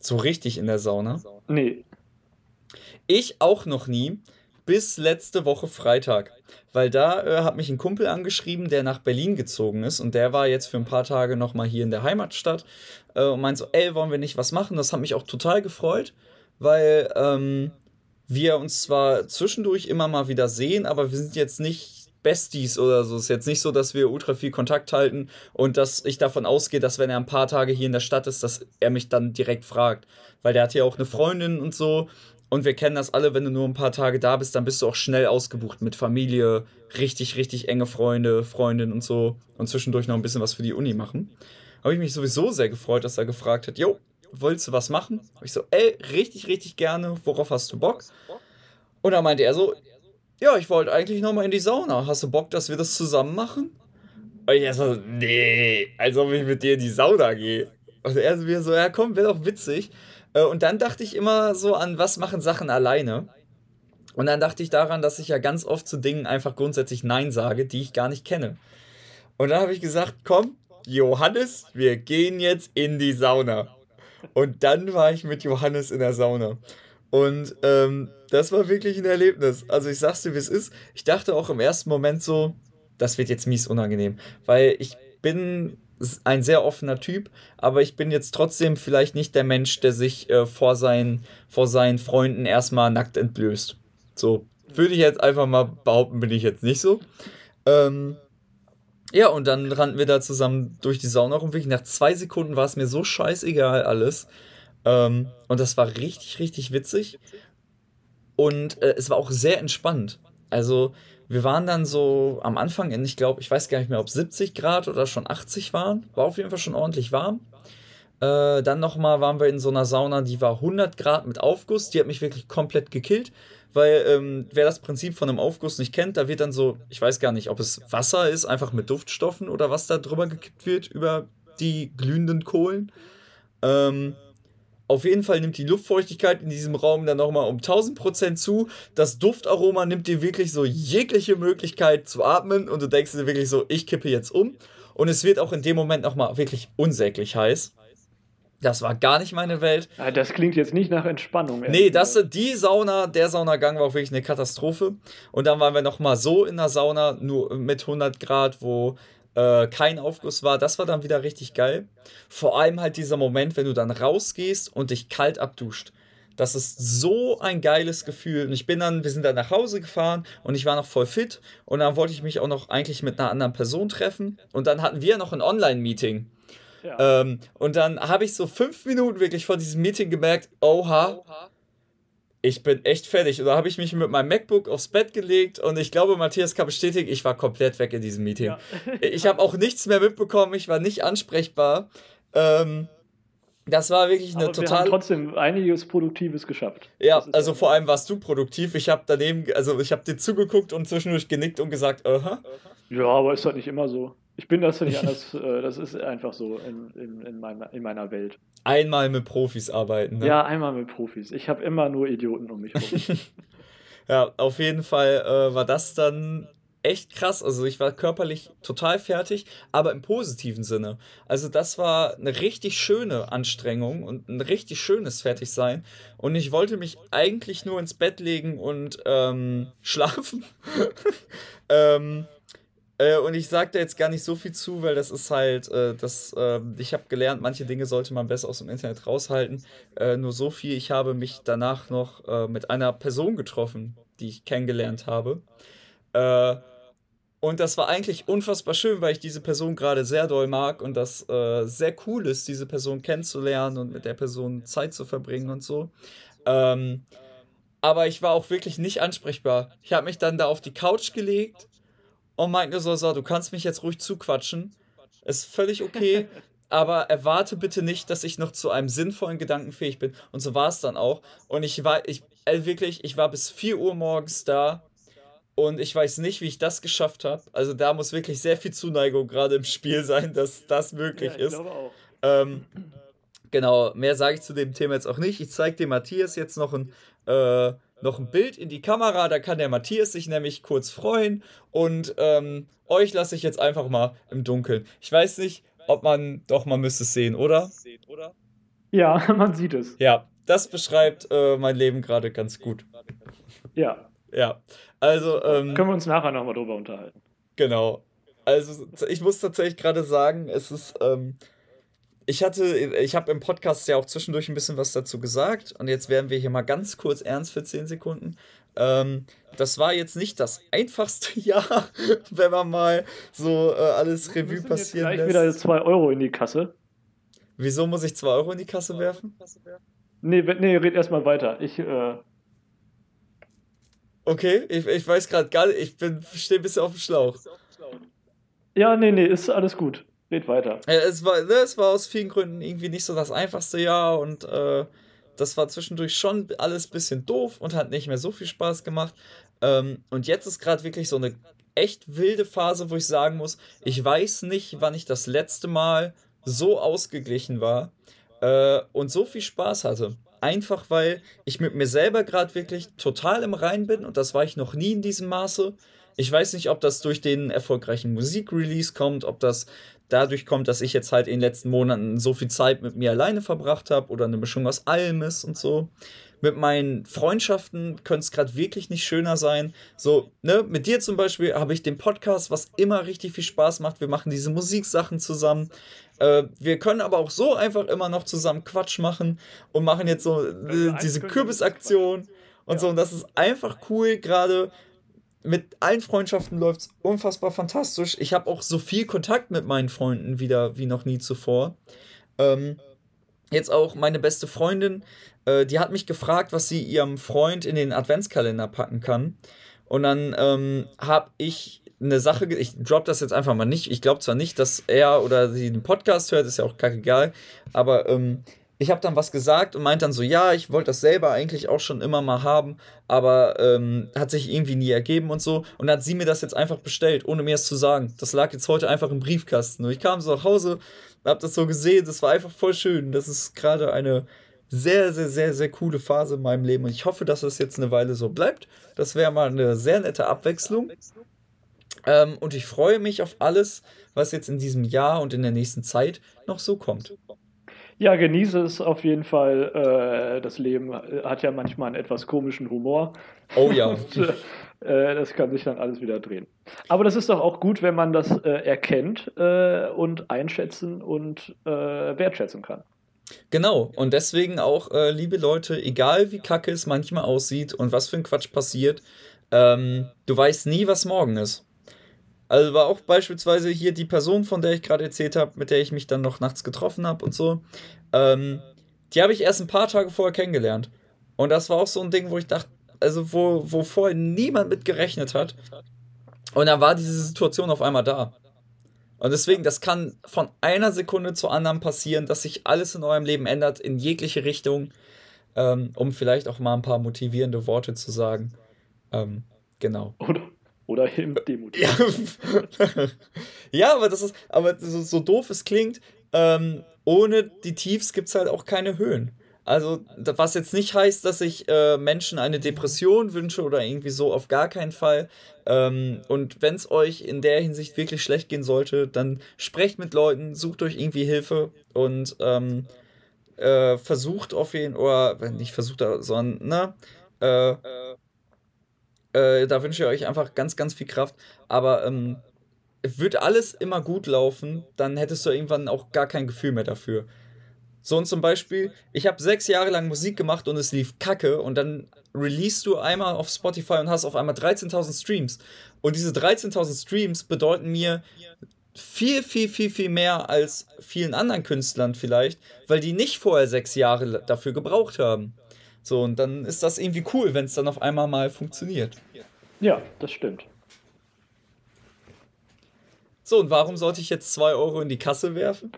So richtig in der Sauna? Nee, Ich auch noch nie, bis letzte Woche Freitag. Weil da äh, hat mich ein Kumpel angeschrieben, der nach Berlin gezogen ist und der war jetzt für ein paar Tage nochmal hier in der Heimatstadt äh, und meint so, ey, wollen wir nicht was machen? Das hat mich auch total gefreut, weil ähm, wir uns zwar zwischendurch immer mal wieder sehen, aber wir sind jetzt nicht Besties oder so. Es ist jetzt nicht so, dass wir ultra viel Kontakt halten und dass ich davon ausgehe, dass wenn er ein paar Tage hier in der Stadt ist, dass er mich dann direkt fragt. Weil der hat ja auch eine Freundin und so. Und wir kennen das alle, wenn du nur ein paar Tage da bist, dann bist du auch schnell ausgebucht mit Familie, richtig, richtig enge Freunde, Freundin und so. Und zwischendurch noch ein bisschen was für die Uni machen. Habe ich mich sowieso sehr gefreut, dass er gefragt hat, jo, willst du was machen? Hab ich so, ey, richtig, richtig gerne, worauf hast du Bock? Und dann meinte er so, ja, ich wollte eigentlich nochmal in die Sauna. Hast du Bock, dass wir das zusammen machen? Und ich so, nee, als ob ich mit dir in die Sauna gehe. Und er so so, ja komm, wäre doch witzig. Äh, Und dann dachte ich immer so an, was machen Sachen alleine? Und dann dachte ich daran, dass ich ja ganz oft zu Dingen einfach grundsätzlich Nein sage, die ich gar nicht kenne. Und dann habe ich gesagt, komm, Johannes, wir gehen jetzt in die Sauna. Und dann war ich mit Johannes in der Sauna. Und ähm, das war wirklich ein Erlebnis. Also ich sag's dir, wie es ist. Ich dachte auch im ersten Moment so, das wird jetzt mies unangenehm. Weil ich bin ein sehr offener Typ, aber ich bin jetzt trotzdem vielleicht nicht der Mensch, der sich äh, vor, seinen, vor seinen Freunden erstmal nackt entblößt. So, würde ich jetzt einfach mal behaupten, bin ich jetzt nicht so. Ähm, ja, und dann rannten wir da zusammen durch die Sauna rum. Nach zwei Sekunden war es mir so scheißegal alles. Ähm, und das war richtig, richtig witzig. Und äh, es war auch sehr entspannt. Also, wir waren dann so am Anfang in, ich glaube, ich weiß gar nicht mehr, ob 70 Grad oder schon 80 waren. War auf jeden Fall schon ordentlich warm. Äh, dann nochmal waren wir in so einer Sauna, die war 100 Grad mit Aufguss. Die hat mich wirklich komplett gekillt. Weil, ähm, wer das Prinzip von einem Aufguss nicht kennt, da wird dann so, ich weiß gar nicht, ob es Wasser ist, einfach mit Duftstoffen oder was da drüber gekippt wird über die glühenden Kohlen. Ähm, auf jeden Fall nimmt die Luftfeuchtigkeit in diesem Raum dann nochmal um 1000% zu. Das Duftaroma nimmt dir wirklich so jegliche Möglichkeit zu atmen und du denkst dir wirklich so, ich kippe jetzt um. Und es wird auch in dem Moment nochmal wirklich unsäglich heiß. Das war gar nicht meine Welt. Ja, das klingt jetzt nicht nach Entspannung. Nee, das, die Sauna, der Saunagang war auch wirklich eine Katastrophe. Und dann waren wir nochmal so in der Sauna, nur mit 100 Grad, wo äh, kein Aufguss war. Das war dann wieder richtig geil. Vor allem halt dieser Moment, wenn du dann rausgehst und dich kalt abduscht. Das ist so ein geiles Gefühl. Und ich bin dann, wir sind dann nach Hause gefahren und ich war noch voll fit. Und dann wollte ich mich auch noch eigentlich mit einer anderen Person treffen. Und dann hatten wir noch ein Online-Meeting. Ja. Ähm, und dann habe ich so fünf Minuten wirklich vor diesem Meeting gemerkt, oha, oha ich bin echt fertig. Und da habe ich mich mit meinem MacBook aufs Bett gelegt und ich glaube, Matthias kann bestätigen, ich war komplett weg in diesem Meeting. Ja. ich habe auch nichts mehr mitbekommen, ich war nicht ansprechbar. Ähm, das war wirklich eine Aber total. Wir haben trotzdem einiges Produktives geschafft. Ja, also vor allem warst du produktiv. Ich habe daneben, also ich habe dir zugeguckt und zwischendurch genickt und gesagt, aha. Ja, aber ist halt nicht immer so. Ich bin das nicht anders. Äh, das ist einfach so in, in, in, meiner, in meiner Welt. Einmal mit Profis arbeiten. Ne? Ja, einmal mit Profis. Ich habe immer nur Idioten um mich herum. ja, auf jeden Fall äh, war das dann echt krass. Also ich war körperlich total fertig, aber im positiven Sinne. Also das war eine richtig schöne Anstrengung und ein richtig schönes Fertigsein. Und ich wollte mich eigentlich nur ins Bett legen und ähm, schlafen. ähm, äh, und ich sage da jetzt gar nicht so viel zu, weil das ist halt, äh, das, äh, ich habe gelernt, manche Dinge sollte man besser aus dem Internet raushalten. Äh, nur so viel, ich habe mich danach noch äh, mit einer Person getroffen, die ich kennengelernt habe. Und das war eigentlich unfassbar schön, weil ich diese Person gerade sehr doll mag und das sehr cool ist, diese Person kennenzulernen und mit der Person Zeit zu verbringen und so. Ähm, aber ich war auch wirklich nicht ansprechbar. Ich habe mich dann da auf die Couch gelegt und meinte so, so, du kannst mich jetzt ruhig zuquatschen. Ist völlig okay, aber erwarte bitte nicht, dass ich noch zu einem sinnvollen Gedanken fähig bin. Und so war es dann auch. Und ich war, ich, äh, wirklich, ich war bis 4 Uhr morgens da und ich weiß nicht, wie ich das geschafft habe. Also da muss wirklich sehr viel Zuneigung gerade im Spiel sein, dass das möglich ja, ich ist. Glaube auch. Ähm, genau, mehr sage ich zu dem Thema jetzt auch nicht. Ich zeige dem Matthias jetzt noch ein äh, noch ein Bild in die Kamera, da kann der Matthias sich nämlich kurz freuen und ähm, euch lasse ich jetzt einfach mal im Dunkeln. Ich weiß nicht, ob man, doch, man müsste es sehen, oder? Ja, man sieht es. Ja, das beschreibt äh, mein Leben gerade ganz gut. Ja. Ja, also. Ähm, Können wir uns nachher nochmal drüber unterhalten. Genau. Also, ich muss tatsächlich gerade sagen, es ist. Ähm, ich hatte, ich habe im Podcast ja auch zwischendurch ein bisschen was dazu gesagt und jetzt werden wir hier mal ganz kurz ernst für 10 Sekunden. Ähm, das war jetzt nicht das einfachste Jahr, wenn man mal so äh, alles Revue passieren jetzt gleich lässt. wieder 2 Euro in die Kasse. Wieso muss ich 2 Euro in die Kasse werfen? Nee, nee red erstmal weiter. Ich, äh Okay, ich, ich weiß gerade gar nicht, ich stehe ein bisschen auf dem Schlauch. Ja, nee, nee, ist alles gut. Red weiter. Es, war, ne, es war aus vielen Gründen irgendwie nicht so das einfachste Jahr und äh, das war zwischendurch schon alles ein bisschen doof und hat nicht mehr so viel Spaß gemacht. Ähm, und jetzt ist gerade wirklich so eine echt wilde Phase, wo ich sagen muss, ich weiß nicht, wann ich das letzte Mal so ausgeglichen war äh, und so viel Spaß hatte. Einfach weil ich mit mir selber gerade wirklich total im Rein bin und das war ich noch nie in diesem Maße. Ich weiß nicht, ob das durch den erfolgreichen Musikrelease kommt, ob das dadurch kommt, dass ich jetzt halt in den letzten Monaten so viel Zeit mit mir alleine verbracht habe oder eine Mischung aus allem ist und so. Mit meinen Freundschaften könnte es gerade wirklich nicht schöner sein. So, ne, mit dir zum Beispiel habe ich den Podcast, was immer richtig viel Spaß macht. Wir machen diese Musiksachen zusammen. Äh, wir können aber auch so einfach immer noch zusammen Quatsch machen und machen jetzt so äh, diese Kürbisaktion und so. Und das ist einfach cool, gerade mit allen Freundschaften läuft es unfassbar fantastisch. Ich habe auch so viel Kontakt mit meinen Freunden wieder wie noch nie zuvor. Ähm, jetzt auch meine beste Freundin, äh, die hat mich gefragt, was sie ihrem Freund in den Adventskalender packen kann. Und dann ähm, habe ich eine Sache, ich drop das jetzt einfach mal nicht. Ich glaube zwar nicht, dass er oder sie den Podcast hört, ist ja auch kackegal, aber ähm, ich habe dann was gesagt und meint dann so, ja, ich wollte das selber eigentlich auch schon immer mal haben, aber ähm, hat sich irgendwie nie ergeben und so. Und dann hat sie mir das jetzt einfach bestellt, ohne mir es zu sagen. Das lag jetzt heute einfach im Briefkasten. Und ich kam so nach Hause, hab das so gesehen, das war einfach voll schön. Das ist gerade eine sehr, sehr, sehr, sehr coole Phase in meinem Leben und ich hoffe, dass es jetzt eine Weile so bleibt. Das wäre mal eine sehr nette Abwechslung. Ähm, und ich freue mich auf alles, was jetzt in diesem Jahr und in der nächsten Zeit noch so kommt. Ja, genieße es auf jeden Fall. Äh, das Leben hat ja manchmal einen etwas komischen Humor. Oh ja. Und, äh, das kann sich dann alles wieder drehen. Aber das ist doch auch gut, wenn man das äh, erkennt äh, und einschätzen und äh, wertschätzen kann. Genau, und deswegen auch, äh, liebe Leute, egal wie kacke es manchmal aussieht und was für ein Quatsch passiert, ähm, du weißt nie, was morgen ist. Also war auch beispielsweise hier die Person, von der ich gerade erzählt habe, mit der ich mich dann noch nachts getroffen habe und so. Ähm, die habe ich erst ein paar Tage vorher kennengelernt. Und das war auch so ein Ding, wo ich dachte, also wo, wo vorher niemand mit gerechnet hat. Und dann war diese Situation auf einmal da. Und deswegen, das kann von einer Sekunde zur anderen passieren, dass sich alles in eurem Leben ändert, in jegliche Richtung, ähm, um vielleicht auch mal ein paar motivierende Worte zu sagen. Ähm, genau. Oder, oder eben demotivieren. Ja. ja, aber das ist, aber so, so doof es klingt, ähm, ohne die Tiefs gibt es halt auch keine Höhen. Also, was jetzt nicht heißt, dass ich äh, Menschen eine Depression wünsche oder irgendwie so, auf gar keinen Fall. Ähm, und wenn es euch in der Hinsicht wirklich schlecht gehen sollte, dann sprecht mit Leuten, sucht euch irgendwie Hilfe und ähm, äh, versucht auf jeden oder nicht versucht, sondern, ne, äh, äh, da wünsche ich euch einfach ganz, ganz viel Kraft. Aber ähm, wird alles immer gut laufen, dann hättest du irgendwann auch gar kein Gefühl mehr dafür. So und zum Beispiel, ich habe sechs Jahre lang Musik gemacht und es lief kacke und dann release du einmal auf Spotify und hast auf einmal 13.000 Streams. Und diese 13.000 Streams bedeuten mir viel, viel, viel, viel mehr als vielen anderen Künstlern vielleicht, weil die nicht vorher sechs Jahre dafür gebraucht haben. So, und dann ist das irgendwie cool, wenn es dann auf einmal mal funktioniert. Ja, das stimmt. So, und warum sollte ich jetzt 2 Euro in die Kasse werfen?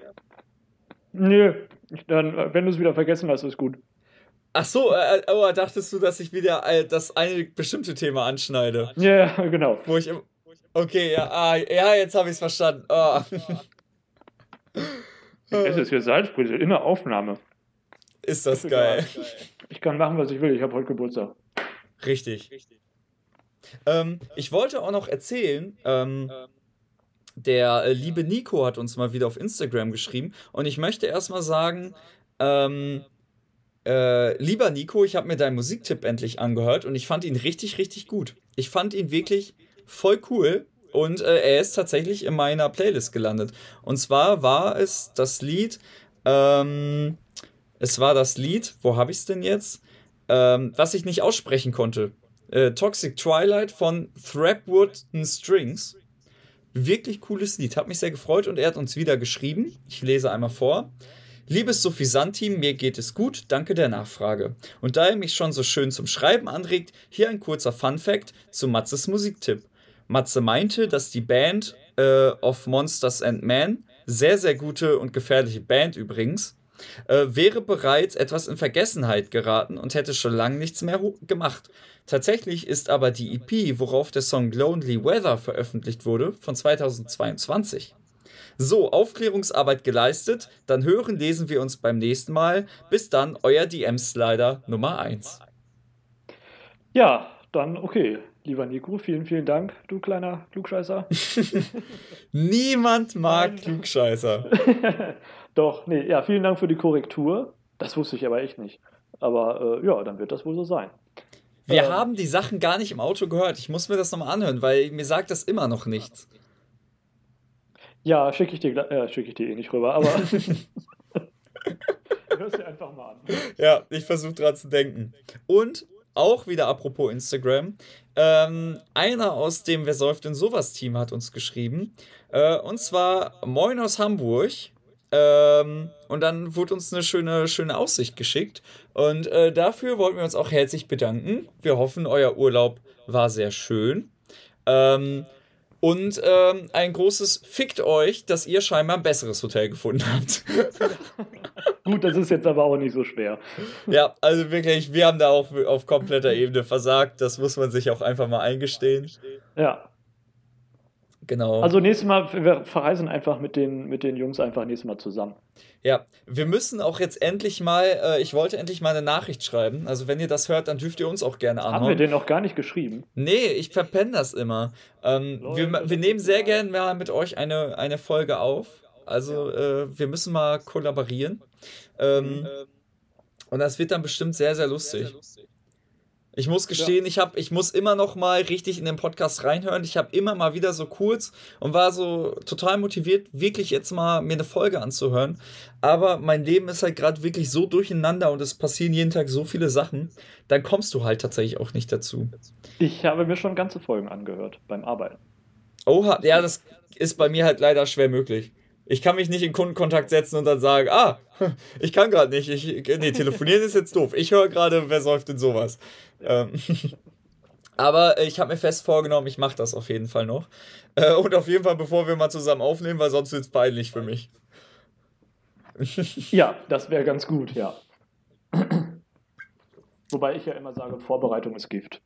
Nö, dann, wenn du es wieder vergessen hast, ist gut. Ach so, äh, äh, oh, dachtest du, dass ich wieder äh, das eine bestimmte Thema anschneide? Ja, genau. Wo ich okay, ja, ah, ja, jetzt habe ich es verstanden. Oh. Es ist jetzt Salzbrüche in der Aufnahme. Ist das ist geil. Ich kann machen, was ich will. Ich habe heute Geburtstag. Richtig. Ähm, ich wollte auch noch erzählen, ähm, der äh, liebe Nico hat uns mal wieder auf Instagram geschrieben und ich möchte erstmal sagen, ähm, äh, lieber Nico, ich habe mir deinen Musiktipp endlich angehört und ich fand ihn richtig, richtig gut. Ich fand ihn wirklich voll cool und äh, er ist tatsächlich in meiner Playlist gelandet. Und zwar war es das Lied, ähm, es war das Lied, wo habe ich es denn jetzt? Ähm, was ich nicht aussprechen konnte. Äh, Toxic Twilight von Thrapwood Strings. Wirklich cooles Lied, hat mich sehr gefreut und er hat uns wieder geschrieben. Ich lese einmal vor. Liebes Sophisanteam, mir geht es gut, danke der Nachfrage. Und da er mich schon so schön zum Schreiben anregt, hier ein kurzer Fun-Fact zu Matzes Musiktipp. Matze meinte, dass die Band äh, of Monsters and Men, sehr, sehr gute und gefährliche Band übrigens, äh, wäre bereits etwas in Vergessenheit geraten und hätte schon lange nichts mehr gemacht. Tatsächlich ist aber die EP, worauf der Song Lonely Weather veröffentlicht wurde, von 2022. So, Aufklärungsarbeit geleistet. Dann hören, lesen wir uns beim nächsten Mal. Bis dann, euer DM-Slider Nummer 1. Ja, dann okay. Lieber Nico, vielen, vielen Dank, du kleiner Klugscheißer. Niemand mag Klugscheißer. Doch, nee, ja, vielen Dank für die Korrektur. Das wusste ich aber echt nicht. Aber äh, ja, dann wird das wohl so sein. Wir ähm, haben die Sachen gar nicht im Auto gehört. Ich muss mir das nochmal anhören, weil mir sagt das immer noch nichts. Ja, schicke ich dir, äh, schicke ich dir eh nicht rüber, aber hörst dir einfach mal an. Ja, ich versuche dran zu denken. Und auch wieder apropos Instagram, ähm, einer aus dem Wer säuft denn sowas Team hat uns geschrieben. Äh, und zwar Moin aus Hamburg. Ähm, und dann wurde uns eine schöne, schöne Aussicht geschickt. Und äh, dafür wollten wir uns auch herzlich bedanken. Wir hoffen, euer Urlaub war sehr schön. Ähm, und ähm, ein großes Fickt euch, dass ihr scheinbar ein besseres Hotel gefunden habt. Gut, das ist jetzt aber auch nicht so schwer. Ja, also wirklich, wir haben da auch auf kompletter Ebene versagt. Das muss man sich auch einfach mal eingestehen. Ja. Genau. Also nächstes Mal, wir verreisen einfach mit den, mit den Jungs einfach nächstes Mal zusammen. Ja, wir müssen auch jetzt endlich mal, äh, ich wollte endlich mal eine Nachricht schreiben. Also wenn ihr das hört, dann dürft ihr uns auch gerne anhören. Haben wir den noch gar nicht geschrieben? Nee, ich verpenne das immer. Ähm, Leute, wir, wir nehmen sehr gerne mal mit euch eine, eine Folge auf. Also äh, wir müssen mal kollaborieren. Ähm, mhm. Und das wird dann bestimmt sehr, sehr lustig. Sehr, sehr lustig. Ich muss gestehen, ja. ich, hab, ich muss immer noch mal richtig in den Podcast reinhören. Ich habe immer mal wieder so kurz und war so total motiviert, wirklich jetzt mal mir eine Folge anzuhören. Aber mein Leben ist halt gerade wirklich so durcheinander und es passieren jeden Tag so viele Sachen. Dann kommst du halt tatsächlich auch nicht dazu. Ich habe mir schon ganze Folgen angehört beim Arbeiten. Oha, ja, das ist bei mir halt leider schwer möglich. Ich kann mich nicht in Kundenkontakt setzen und dann sagen, ah, ich kann gerade nicht. Ich, nee, telefonieren ist jetzt doof. Ich höre gerade, wer säuft denn sowas? Ähm, aber ich habe mir fest vorgenommen, ich mache das auf jeden Fall noch. Äh, und auf jeden Fall, bevor wir mal zusammen aufnehmen, weil sonst wird es peinlich für mich. ja, das wäre ganz gut, ja. Wobei ich ja immer sage, Vorbereitung ist Gift.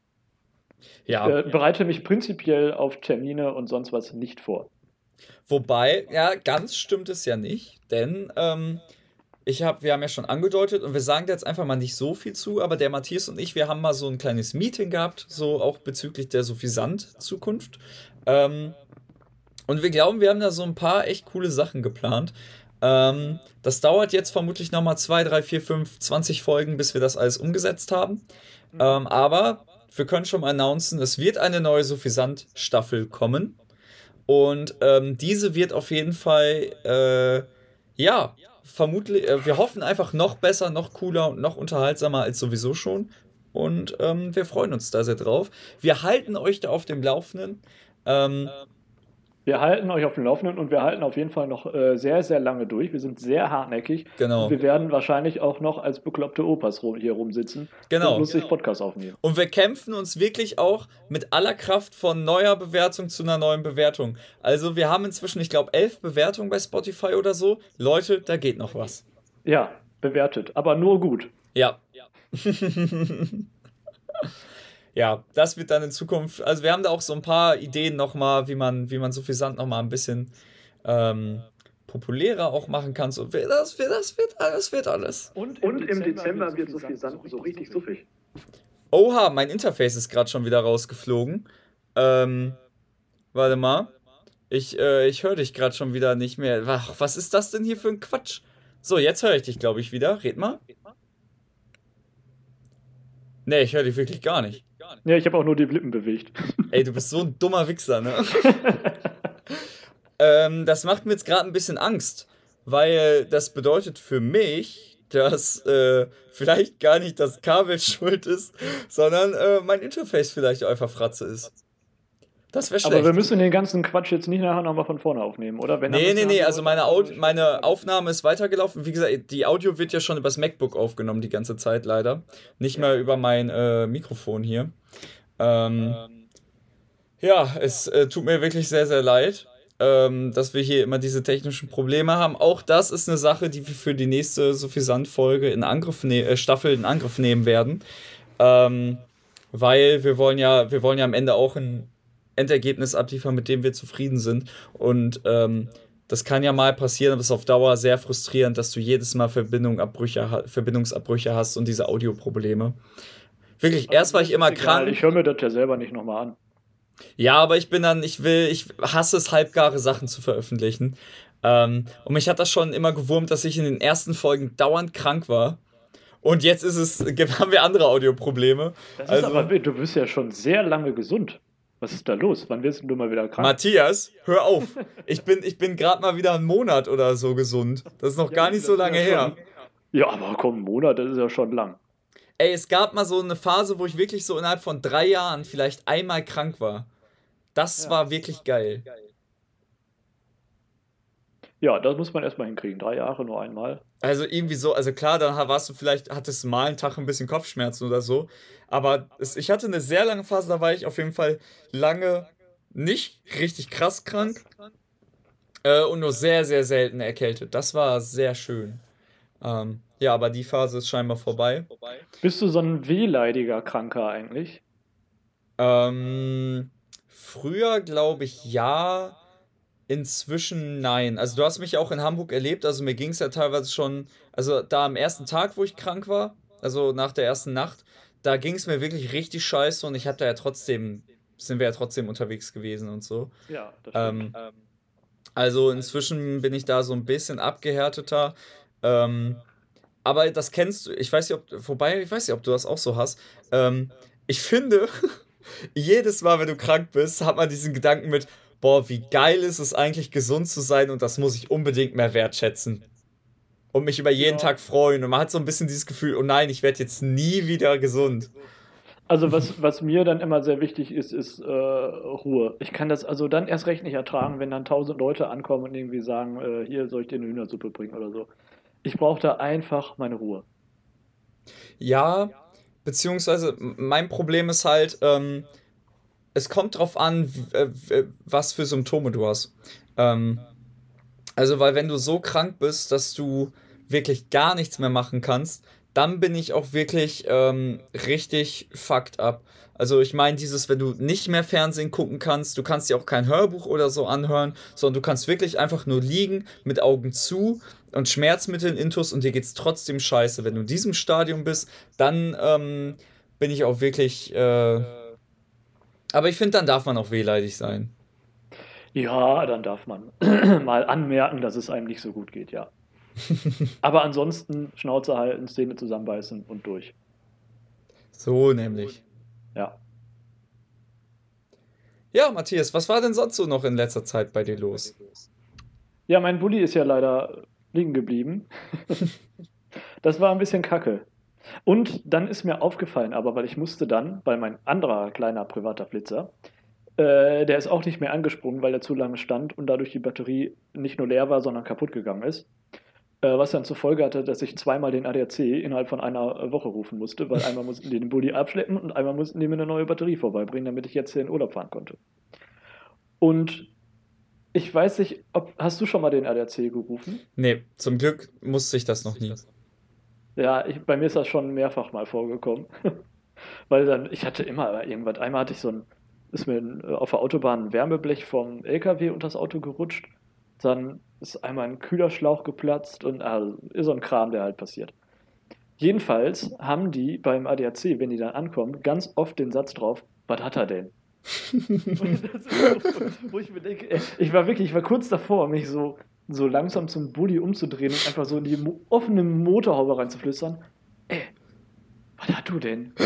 Ja. Äh, bereite mich prinzipiell auf Termine und sonst was nicht vor. Wobei, ja, ganz stimmt es ja nicht, denn ähm, ich hab, wir haben ja schon angedeutet und wir sagen da jetzt einfach mal nicht so viel zu, aber der Matthias und ich, wir haben mal so ein kleines Meeting gehabt, so auch bezüglich der Suffisant-Zukunft. Ähm, und wir glauben, wir haben da so ein paar echt coole Sachen geplant. Ähm, das dauert jetzt vermutlich nochmal 2, 3, 4, 5, 20 Folgen, bis wir das alles umgesetzt haben. Mhm. Ähm, aber wir können schon mal announcen, es wird eine neue Suffisant-Staffel kommen. Und ähm, diese wird auf jeden Fall, äh, ja, vermutlich, äh, wir hoffen einfach noch besser, noch cooler und noch unterhaltsamer als sowieso schon. Und ähm, wir freuen uns da sehr drauf. Wir halten euch da auf dem Laufenden. Ähm, wir halten euch auf dem Laufenden und wir halten auf jeden Fall noch äh, sehr, sehr lange durch. Wir sind sehr hartnäckig. Genau. Und wir werden wahrscheinlich auch noch als bekloppte Opas hier rumsitzen genau. und lustig genau. Podcast aufnehmen. Und wir kämpfen uns wirklich auch mit aller Kraft von neuer Bewertung zu einer neuen Bewertung. Also wir haben inzwischen, ich glaube, elf Bewertungen bei Spotify oder so. Leute, da geht noch was. Ja, bewertet, aber nur gut. Ja. ja. ja, das wird dann in Zukunft, also wir haben da auch so ein paar Ideen nochmal, wie man, wie man Suffisant nochmal ein bisschen ähm, populärer auch machen kann. So, das, wird, das, wird, das wird alles. Und im, Und im Dezember, Dezember wird Suffisant so richtig suffig. Oha, mein Interface ist gerade schon wieder rausgeflogen. Ähm, warte mal. Ich, äh, ich höre dich gerade schon wieder nicht mehr. Ach, was ist das denn hier für ein Quatsch? So, jetzt höre ich dich, glaube ich, wieder. Red mal. Nee, ich höre dich wirklich gar nicht. Ja, ich habe auch nur die Lippen bewegt. Ey, du bist so ein dummer Wichser, ne? ähm, das macht mir jetzt gerade ein bisschen Angst, weil das bedeutet für mich, dass äh, vielleicht gar nicht das Kabel schuld ist, sondern äh, mein Interface vielleicht einfach Fratze ist. Das wäre schlecht. Aber wir müssen den ganzen Quatsch jetzt nicht nachher nochmal von vorne aufnehmen, oder? Wenn nee, nee, nee, also meine, meine Aufnahme ist weitergelaufen. Wie gesagt, die Audio wird ja schon übers MacBook aufgenommen die ganze Zeit leider. Nicht mehr über mein äh, Mikrofon hier. Ähm, ja, es äh, tut mir wirklich sehr, sehr leid, ähm, dass wir hier immer diese technischen Probleme haben. Auch das ist eine Sache, die wir für die nächste Suffisant-Folge in Angriff ne äh, Staffel in Angriff nehmen werden. Ähm, weil wir wollen ja, wir wollen ja am Ende auch ein Endergebnis abliefern, mit dem wir zufrieden sind. Und ähm, das kann ja mal passieren, aber es ist auf Dauer sehr frustrierend, dass du jedes Mal Verbindung Verbindungsabbrüche hast und diese Audioprobleme. Wirklich, erst war ich immer krank. Ich höre mir das ja selber nicht nochmal an. Ja, aber ich bin dann, ich will, ich hasse es, halbgare Sachen zu veröffentlichen. Ähm, und mich hat das schon immer gewurmt, dass ich in den ersten Folgen dauernd krank war. Und jetzt ist es, haben wir andere Audioprobleme. Das also, aber, du bist ja schon sehr lange gesund. Was ist da los? Wann wirst du mal wieder krank? Matthias, hör auf. Ich bin, ich bin gerade mal wieder einen Monat oder so gesund. Das ist noch ja, gar nicht so lange ja her. Ja, aber komm, ein Monat, das ist ja schon lang. Ey, es gab mal so eine Phase, wo ich wirklich so innerhalb von drei Jahren vielleicht einmal krank war. Das ja. war wirklich geil. Ja, das muss man erstmal hinkriegen. Drei Jahre nur einmal. Also irgendwie so, also klar, dann warst du vielleicht, hattest mal einen Tag ein bisschen Kopfschmerzen oder so. Aber es, ich hatte eine sehr lange Phase, da war ich auf jeden Fall lange nicht richtig krass krank. Äh, und nur sehr, sehr selten erkältet. Das war sehr schön. Ähm, ja, aber die Phase ist scheinbar vorbei. Bist du so ein wehleidiger Kranker eigentlich? Ähm, früher glaube ich ja. Inzwischen nein. Also du hast mich auch in Hamburg erlebt, also mir ging es ja teilweise schon, also da am ersten Tag, wo ich krank war, also nach der ersten Nacht, da ging es mir wirklich richtig scheiße und ich hatte ja trotzdem, sind wir ja trotzdem unterwegs gewesen und so. Ja, das stimmt. Ähm, also inzwischen bin ich da so ein bisschen abgehärteter. Ähm, aber das kennst du, ich weiß nicht, ob, vorbei, ich weiß nicht, ob du das auch so hast. Ähm, ich finde, jedes Mal, wenn du krank bist, hat man diesen Gedanken mit, boah, wie geil ist es eigentlich, gesund zu sein und das muss ich unbedingt mehr wertschätzen. Und mich über jeden ja. Tag freuen. Und man hat so ein bisschen dieses Gefühl, oh nein, ich werde jetzt nie wieder gesund. Also was, was mir dann immer sehr wichtig ist, ist äh, Ruhe. Ich kann das also dann erst recht nicht ertragen, wenn dann tausend Leute ankommen und irgendwie sagen, äh, hier soll ich dir eine Hühnersuppe bringen oder so. Ich brauche da einfach meine Ruhe. Ja, beziehungsweise mein Problem ist halt, ähm, es kommt drauf an, was für Symptome du hast. Ähm, also, weil wenn du so krank bist, dass du wirklich gar nichts mehr machen kannst, dann bin ich auch wirklich ähm, richtig fucked up. Also ich meine dieses, wenn du nicht mehr Fernsehen gucken kannst, du kannst dir auch kein Hörbuch oder so anhören, sondern du kannst wirklich einfach nur liegen mit Augen zu und Schmerzmitteln intus und dir geht's trotzdem scheiße. Wenn du in diesem Stadium bist, dann ähm, bin ich auch wirklich äh, aber ich finde, dann darf man auch wehleidig sein. Ja, dann darf man mal anmerken, dass es einem nicht so gut geht, ja. Aber ansonsten Schnauze halten, Zähne zusammenbeißen und durch. So nämlich. Ja. Ja, Matthias, was war denn sonst so noch in letzter Zeit bei dir los? Ja, mein Bulli ist ja leider liegen geblieben. das war ein bisschen kacke. Und dann ist mir aufgefallen, aber weil ich musste dann, weil mein anderer kleiner privater Flitzer, äh, der ist auch nicht mehr angesprungen, weil er zu lange stand und dadurch die Batterie nicht nur leer war, sondern kaputt gegangen ist. Äh, was dann zur Folge hatte, dass ich zweimal den ADAC innerhalb von einer Woche rufen musste, weil einmal mussten die den Bulli abschleppen und einmal mussten die mir eine neue Batterie vorbeibringen, damit ich jetzt hier in Urlaub fahren konnte. Und ich weiß nicht, ob, hast du schon mal den ADAC gerufen? Nee, zum Glück musste ich das noch nie. Ja, ich, bei mir ist das schon mehrfach mal vorgekommen. Weil dann, ich hatte immer irgendwas. Einmal hatte ich so ein, ist mir auf der Autobahn ein Wärmeblech vom LKW unter das Auto gerutscht. Dann ist einmal ein Kühlerschlauch geplatzt und also, ist so ein Kram, der halt passiert. Jedenfalls haben die beim ADAC, wenn die dann ankommen, ganz oft den Satz drauf, was hat er denn? so, wo ich mir denke, ich war wirklich, ich war kurz davor, mich so so langsam zum Bulli umzudrehen und einfach so in die mo offene Motorhaube reinzuflüstern. Ey, was hast du denn?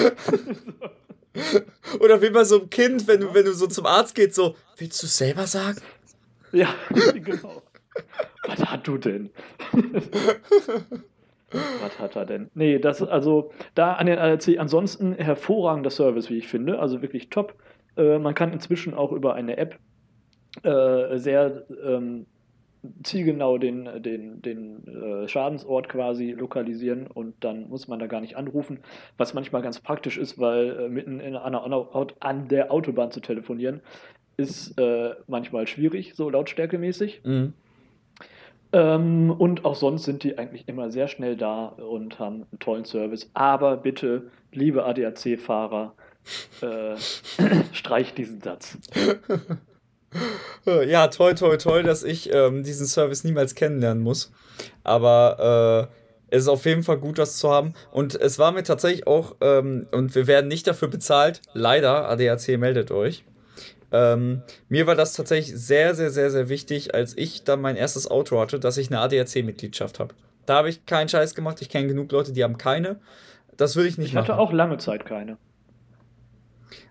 Oder wie bei so einem Kind, wenn du, wenn du so zum Arzt gehst, so, willst du selber sagen? Ja, genau. was hast du denn? was hat er denn? Nee, das also da an den ARC ansonsten hervorragender Service, wie ich finde. Also wirklich top. Äh, man kann inzwischen auch über eine App äh, sehr ähm, zielgenau den, den, den äh, Schadensort quasi lokalisieren und dann muss man da gar nicht anrufen, was manchmal ganz praktisch ist, weil äh, mitten in einer, an der Autobahn zu telefonieren ist äh, manchmal schwierig, so lautstärkemäßig. Mhm. Ähm, und auch sonst sind die eigentlich immer sehr schnell da und haben einen tollen Service. Aber bitte, liebe ADAC-Fahrer, äh, streicht diesen Satz. Ja, toll, toll, toll, dass ich ähm, diesen Service niemals kennenlernen muss. Aber es ist auf jeden Fall gut, das zu haben. Und es war mir tatsächlich auch, ähm, und wir werden nicht dafür bezahlt, leider, ADAC meldet euch. Ähm, mir war das tatsächlich sehr, sehr, sehr, sehr wichtig, als ich dann mein erstes Auto hatte, dass ich eine ADAC-Mitgliedschaft habe. Da habe ich keinen Scheiß gemacht. Ich kenne genug Leute, die haben keine. Das würde ich nicht ich machen. Ich hatte auch lange Zeit keine.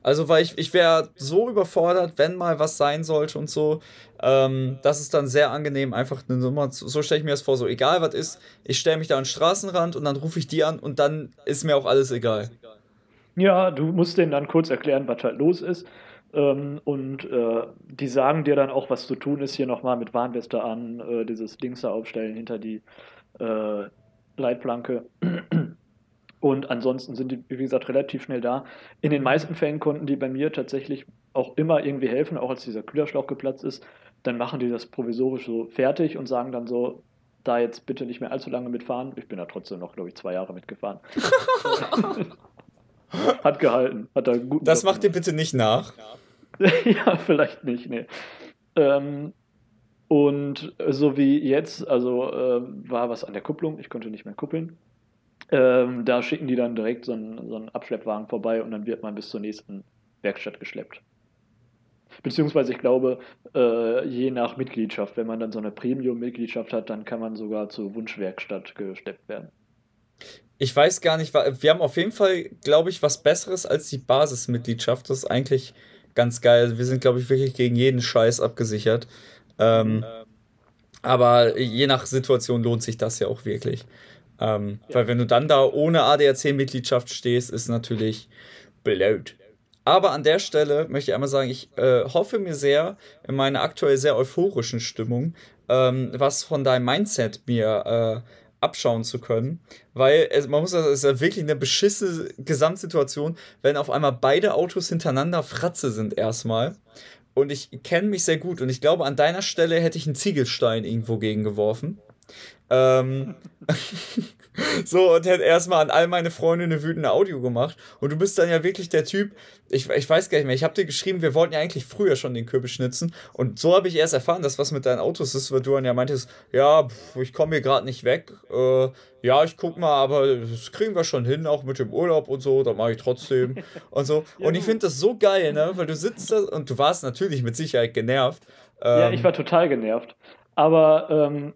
Also, weil ich, ich wäre so überfordert, wenn mal was sein sollte und so. Ähm, das ist dann sehr angenehm, einfach eine Nummer. Zu, so stelle ich mir das vor, so egal was ist, ich stelle mich da an den Straßenrand und dann rufe ich die an und dann ist mir auch alles egal. Ja, du musst denen dann kurz erklären, was halt los ist. Ähm, und äh, die sagen dir dann auch, was zu tun ist. Hier nochmal mit Warnweste an, äh, dieses Dings da aufstellen hinter die äh, Leitplanke. Und ansonsten sind die, wie gesagt, relativ schnell da. In den meisten Fällen konnten die bei mir tatsächlich auch immer irgendwie helfen, auch als dieser Kühlerschlauch geplatzt ist. Dann machen die das provisorisch so fertig und sagen dann so, da jetzt bitte nicht mehr allzu lange mitfahren. Ich bin da trotzdem noch, glaube ich, zwei Jahre mitgefahren. hat gehalten. Hat da guten das macht ihr bitte nicht nach. ja, vielleicht nicht, nee. Ähm, und so wie jetzt, also äh, war was an der Kupplung, ich konnte nicht mehr kuppeln. Ähm, da schicken die dann direkt so einen, so einen Abschleppwagen vorbei und dann wird man bis zur nächsten Werkstatt geschleppt. Beziehungsweise ich glaube, äh, je nach Mitgliedschaft, wenn man dann so eine Premium-Mitgliedschaft hat, dann kann man sogar zur Wunschwerkstatt gesteppt werden. Ich weiß gar nicht, wir haben auf jeden Fall, glaube ich, was Besseres als die Basismitgliedschaft. Das ist eigentlich ganz geil. Wir sind, glaube ich, wirklich gegen jeden Scheiß abgesichert. Ähm, aber je nach Situation lohnt sich das ja auch wirklich. Ähm, ja. Weil wenn du dann da ohne ADAC-Mitgliedschaft stehst, ist natürlich blöd. Aber an der Stelle möchte ich einmal sagen, ich äh, hoffe mir sehr in meiner aktuell sehr euphorischen Stimmung, ähm, was von deinem Mindset mir äh, abschauen zu können, weil es, man muss sagen, es ist ja wirklich eine beschissene Gesamtsituation, wenn auf einmal beide Autos hintereinander Fratze sind erstmal. Und ich kenne mich sehr gut und ich glaube, an deiner Stelle hätte ich einen Ziegelstein irgendwo gegen geworfen. Ähm, so, und hätte erstmal an all meine Freunde eine wütende Audio gemacht. Und du bist dann ja wirklich der Typ, ich, ich weiß gar nicht mehr, ich habe dir geschrieben, wir wollten ja eigentlich früher schon den Kürbis schnitzen. Und so habe ich erst erfahren, dass was mit deinen Autos ist, weil du dann ja meintest, ja, pff, ich komme hier gerade nicht weg. Äh, ja, ich guck mal, aber das kriegen wir schon hin, auch mit dem Urlaub und so, da mache ich trotzdem. und so. Und ich finde das so geil, ne? Weil du sitzt da und du warst natürlich mit Sicherheit genervt. Ähm, ja, ich war total genervt. Aber ähm,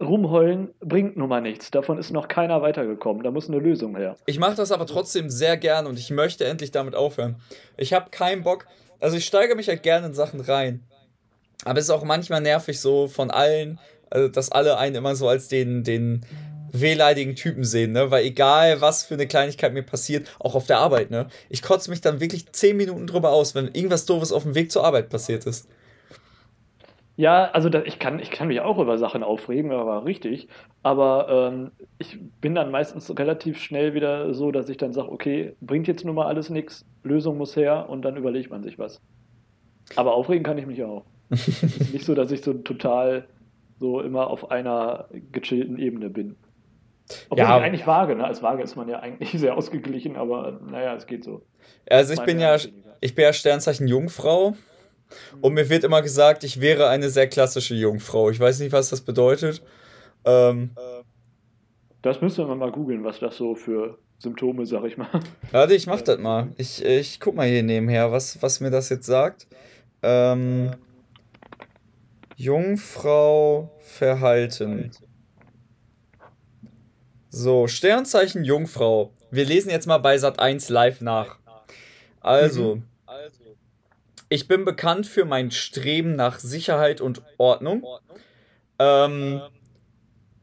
rumheulen bringt nun mal nichts. Davon ist noch keiner weitergekommen. Da muss eine Lösung her. Ich mache das aber trotzdem sehr gern und ich möchte endlich damit aufhören. Ich habe keinen Bock. Also ich steige mich halt gerne in Sachen rein. Aber es ist auch manchmal nervig so von allen, also dass alle einen immer so als den, den wehleidigen Typen sehen, ne? Weil egal, was für eine Kleinigkeit mir passiert, auch auf der Arbeit, ne? Ich kotze mich dann wirklich 10 Minuten drüber aus, wenn irgendwas Doofes auf dem Weg zur Arbeit passiert ist. Ja, also da, ich, kann, ich kann mich auch über Sachen aufregen, aber richtig. Aber ähm, ich bin dann meistens relativ schnell wieder so, dass ich dann sage, okay, bringt jetzt nun mal alles nichts, Lösung muss her und dann überlegt man sich was. Aber aufregen kann ich mich auch. es ist nicht so, dass ich so total so immer auf einer gechillten Ebene bin. Obwohl ja, ich eigentlich wage, ne? Als Waage ist man ja eigentlich sehr ausgeglichen, aber naja, es geht so. Also ich bin ja, ich bin ja Sternzeichen Jungfrau und mir wird immer gesagt, ich wäre eine sehr klassische Jungfrau. Ich weiß nicht, was das bedeutet. Ähm, das müsste man mal googeln, was das so für Symptome, sag ich mal. Warte, ich mach das mal. Ich, ich guck mal hier nebenher, was, was mir das jetzt sagt. Ähm, Jungfrau Verhalten. So, Sternzeichen Jungfrau. Wir lesen jetzt mal bei Sat 1 live nach. Also, mhm. Ich bin bekannt für mein Streben nach Sicherheit und Ordnung. Ähm,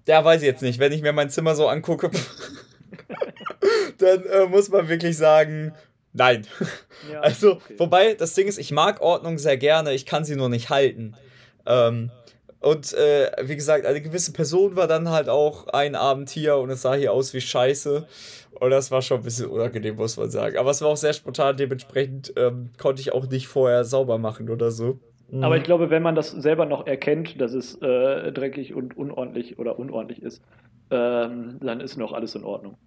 ja, weiß ich jetzt nicht. Wenn ich mir mein Zimmer so angucke, dann äh, muss man wirklich sagen, nein. Ja, also, okay. wobei das Ding ist, ich mag Ordnung sehr gerne, ich kann sie nur nicht halten. Ähm, und äh, wie gesagt, eine gewisse Person war dann halt auch ein Abend hier und es sah hier aus wie Scheiße. Und das war schon ein bisschen unangenehm, muss man sagen. Aber es war auch sehr spontan, dementsprechend ähm, konnte ich auch nicht vorher sauber machen oder so. Mhm. Aber ich glaube, wenn man das selber noch erkennt, dass es äh, dreckig und unordentlich oder unordentlich ist, ähm, dann ist noch alles in Ordnung.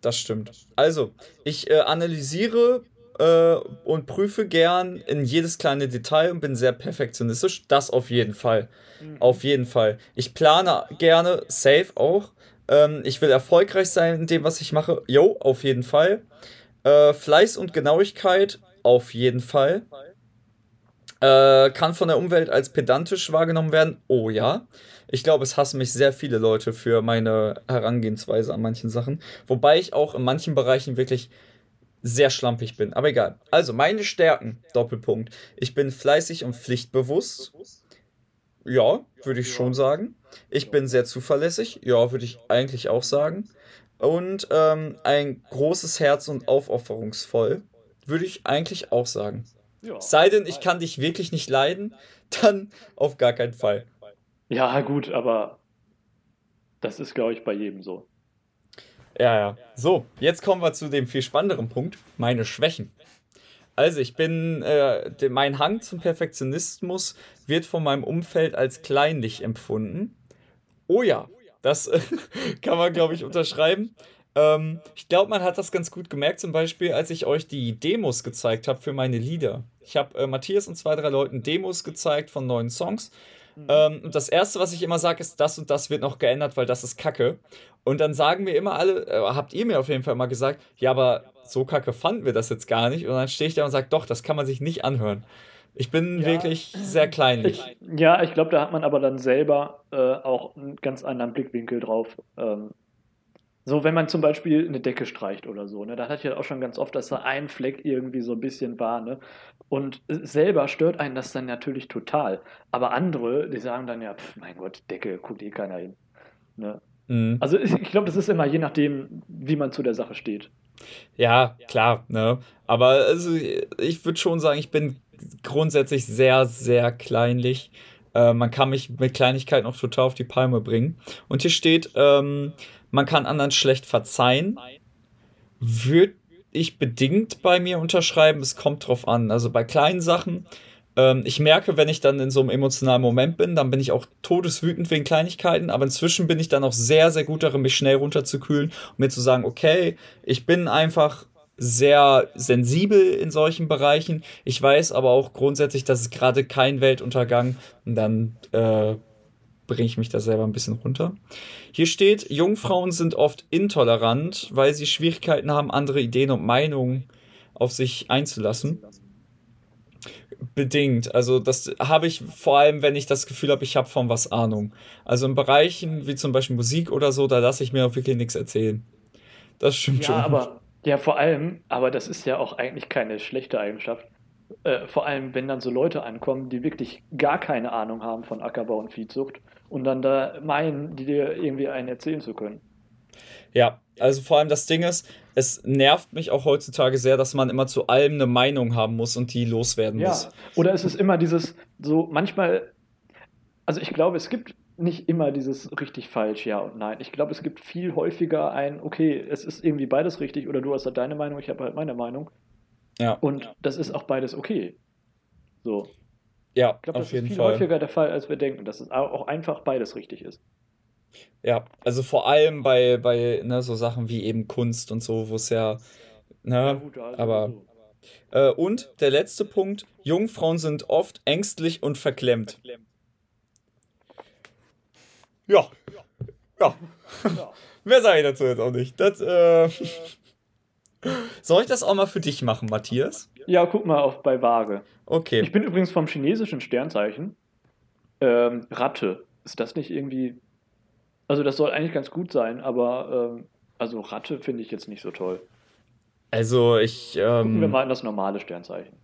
Das stimmt. Also, ich äh, analysiere äh, und prüfe gern in jedes kleine Detail und bin sehr perfektionistisch. Das auf jeden Fall. Mhm. Auf jeden Fall. Ich plane gerne, safe auch, Ähm, ich will erfolgreich sein in dem, was ich mache. Jo, auf jeden Fall. Äh, Fleiß und Genauigkeit, auf jeden Fall. Äh, kann von der Umwelt als pedantisch wahrgenommen werden. Oh ja. Ich glaube, es hassen mich sehr viele Leute für meine Herangehensweise an manchen Sachen. Wobei ich auch in manchen Bereichen wirklich sehr schlampig bin. Aber egal. Also, meine Stärken, Doppelpunkt. Ich bin fleißig und pflichtbewusst. Ja, würde ich schon sagen. Ich bin sehr zuverlässig. Ja, würde ich eigentlich auch sagen. Und ähm, ein großes Herz und aufopferungsvoll. Würde ich eigentlich auch sagen. Sei denn, ich kann dich wirklich nicht leiden, dann auf gar keinen Fall. Ja, gut, aber das ist, glaube ich, bei jedem so. Ja, ja. So, jetzt kommen wir zu dem viel spannenderen Punkt, meine Schwächen. Also, ich bin, äh, mein Hang zum Perfektionismus wird von meinem Umfeld als kleinlich empfunden. Oh ja, das äh, kann man, glaube ich, unterschreiben. Ähm, ich glaube, man hat das ganz gut gemerkt, zum Beispiel, als ich euch die Demos gezeigt habe für meine Lieder. Ich habe äh, Matthias und zwei, drei Leuten Demos gezeigt von neuen Songs. Mhm. Ähm, und das Erste, was ich immer sage, ist, das und das wird noch geändert, weil das ist Kacke. Und dann sagen mir immer alle, äh, habt ihr mir auf jeden Fall mal gesagt, ja, aber so kacke fanden wir das jetzt gar nicht. Und dann stehe ich da und sage, doch, das kann man sich nicht anhören. Ich bin ja. wirklich sehr kleinlich. Ich, ja, ich glaube, da hat man aber dann selber äh, auch einen ganz anderen Blickwinkel drauf. Ähm, so, wenn man zum Beispiel eine Decke streicht oder so, ne, da hatte ich ja auch schon ganz oft, dass da ein Fleck irgendwie so ein bisschen war, ne? Und selber stört einen das dann natürlich total. Aber andere, die sagen dann ja, pf, mein Gott, Decke, guckt eh keiner hin. Ne? Mhm. Also ich, ich glaube, das ist immer je nachdem, wie man zu der Sache steht. Ja, klar, ne? Aber also, ich würde schon sagen, ich bin grundsätzlich sehr, sehr kleinlich. Äh, man kann mich mit Kleinigkeiten auch total auf die Palme bringen. Und hier steht, ähm, man kann anderen schlecht verzeihen. Würde ich bedingt bei mir unterschreiben, es kommt drauf an. Also bei kleinen Sachen, ähm, ich merke, wenn ich dann in so einem emotionalen Moment bin, dann bin ich auch todeswütend wegen Kleinigkeiten, aber inzwischen bin ich dann auch sehr, sehr gut darin, mich schnell runterzukühlen und mir zu sagen, okay, ich bin einfach sehr sensibel in solchen Bereichen. Ich weiß aber auch grundsätzlich, dass es gerade kein Weltuntergang und dann äh, bringe ich mich da selber ein bisschen runter. Hier steht, Jungfrauen sind oft intolerant, weil sie Schwierigkeiten haben, andere Ideen und Meinungen auf sich einzulassen. Bedingt. Also das habe ich vor allem, wenn ich das Gefühl habe, ich habe von was Ahnung. Also in Bereichen wie zum Beispiel Musik oder so, da lasse ich mir auch wirklich nichts erzählen. Das stimmt ja, schon. Aber, ja, vor allem, aber das ist ja auch eigentlich keine schlechte Eigenschaft. Äh, vor allem, wenn dann so Leute ankommen, die wirklich gar keine Ahnung haben von Ackerbau und Viehzucht und dann da meinen, die dir irgendwie einen erzählen zu können. Ja, also vor allem das Ding ist, es nervt mich auch heutzutage sehr, dass man immer zu allem eine Meinung haben muss und die loswerden ja. muss. Oder es ist immer dieses, so manchmal, also ich glaube, es gibt nicht immer dieses richtig falsch, ja und nein. Ich glaube, es gibt viel häufiger ein, okay, es ist irgendwie beides richtig oder du hast halt deine Meinung, ich habe halt meine Meinung. Ja. Und das ist auch beides okay. So. Ja, ich glaube, das ist viel Fall. häufiger der Fall, als wir denken, dass es auch einfach beides richtig ist. Ja, also vor allem bei, bei ne, so Sachen wie eben Kunst und so, wo es ja, ne, ja, gut, also aber. So. Äh, und der letzte Punkt: Jungfrauen sind oft ängstlich und verklemmt. Ja. Ja. ja. Mehr sage ich dazu jetzt auch nicht. Das, äh, Soll ich das auch mal für dich machen, Matthias? Ja, guck mal auf bei Waage. Okay. Ich bin übrigens vom chinesischen Sternzeichen. Ähm, Ratte. Ist das nicht irgendwie. Also, das soll eigentlich ganz gut sein, aber ähm, also Ratte finde ich jetzt nicht so toll. Also, ich. Ähm, Gucken wir mal in das normale Sternzeichen.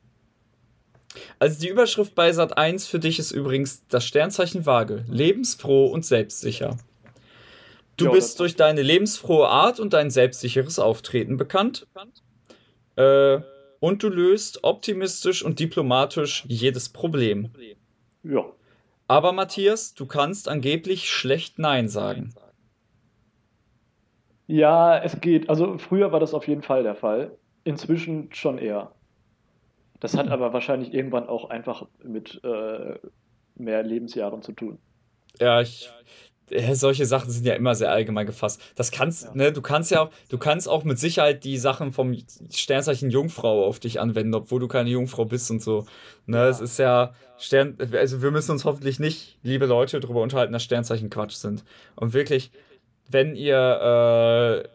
Also, die Überschrift bei Sat 1 für dich ist übrigens das Sternzeichen Waage. Lebensfroh und selbstsicher. Du ja, bist durch deine lebensfrohe Art und dein selbstsicheres Auftreten bekannt. Äh, und du löst optimistisch und diplomatisch jedes Problem. Ja. Aber Matthias, du kannst angeblich schlecht Nein sagen. Ja, es geht. Also früher war das auf jeden Fall der Fall. Inzwischen schon eher. Das hat aber wahrscheinlich irgendwann auch einfach mit äh, mehr Lebensjahren zu tun. Ja, ich, solche Sachen sind ja immer sehr allgemein gefasst. Das kannst, ja. ne, du kannst ja auch, du kannst auch mit Sicherheit die Sachen vom Sternzeichen Jungfrau auf dich anwenden, obwohl du keine Jungfrau bist und so. Ne, ja. es ist ja Stern, also wir müssen uns hoffentlich nicht, liebe Leute, darüber unterhalten, dass Sternzeichen Quatsch sind. Und wirklich, wenn ihr äh,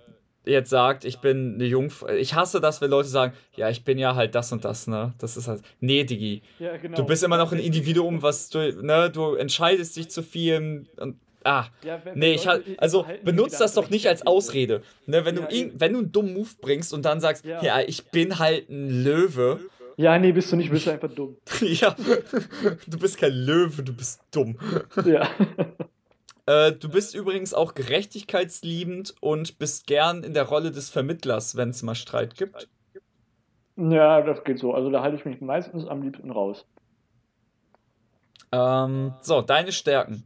jetzt sagt, ich bin eine Jungfrau. Ich hasse das, wenn Leute sagen, ja, ich bin ja halt das und das, ne? Das ist halt. Nee, Digi. Ja, genau. Du bist immer noch ein Individuum, was du, ne, du entscheidest dich zu viel und. Ah, Ja, wenn- nee, ich halt, also benutzt da das doch nicht als. Ausrede. Ne, wenn, Ja, du, eben. wenn du einen dummen Move bringst und dann sagst, ja, Ja. ich bin halt ein Löwe. Ja, nee, bist du nicht, bist du einfach dumm. ja, du bist kein Löwe, du bist dumm. Ja. Äh, du bist übrigens auch gerechtigkeitsliebend und bist gern in der Rolle des Vermittlers, wenn es mal Streit gibt. ja, das geht so. Also da halte ich mich meistens am liebsten raus. Ähm, so, deine Stärken.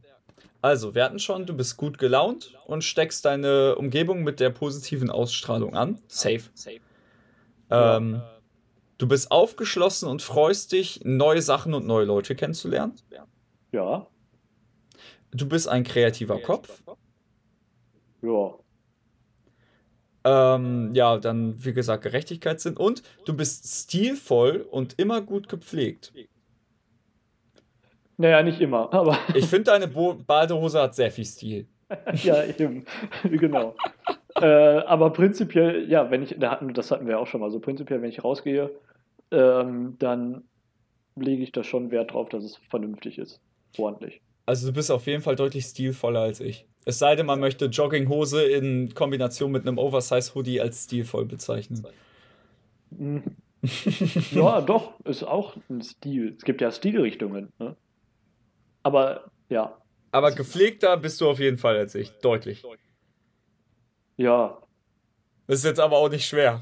Also, wir hatten schon, du bist gut gelaunt und steckst deine Umgebung mit der positiven Ausstrahlung an. Safe. Ähm, du bist aufgeschlossen und freust dich, neue Sachen und neue Leute kennenzulernen. Ja. Du bist ein kreativer Kopf. Ja. Ähm, ja, dann, wie gesagt, Gerechtigkeitssinn. Und du bist stilvoll und immer gut gepflegt. Naja, nicht immer, aber Ich finde, deine Bo Badehose hat sehr viel Stil. ja, eben. genau. äh, aber prinzipiell, ja, wenn ich, da hatten, das hatten wir auch schon mal, so prinzipiell, wenn ich rausgehe, ähm, dann lege ich da schon Wert drauf, dass es vernünftig ist. Ordentlich. Also du bist auf jeden Fall deutlich stilvoller als ich. Es sei denn, man möchte Jogginghose in Kombination mit einem Oversize-Hoodie als stilvoll bezeichnen. Hm. Ja, doch, ist auch ein Stil. Es gibt ja Stilrichtungen, ne? Aber ja, Aber gepflegter bist du auf jeden Fall als ich. Deutlich. ja, Das ist jetzt aber auch nicht schwer.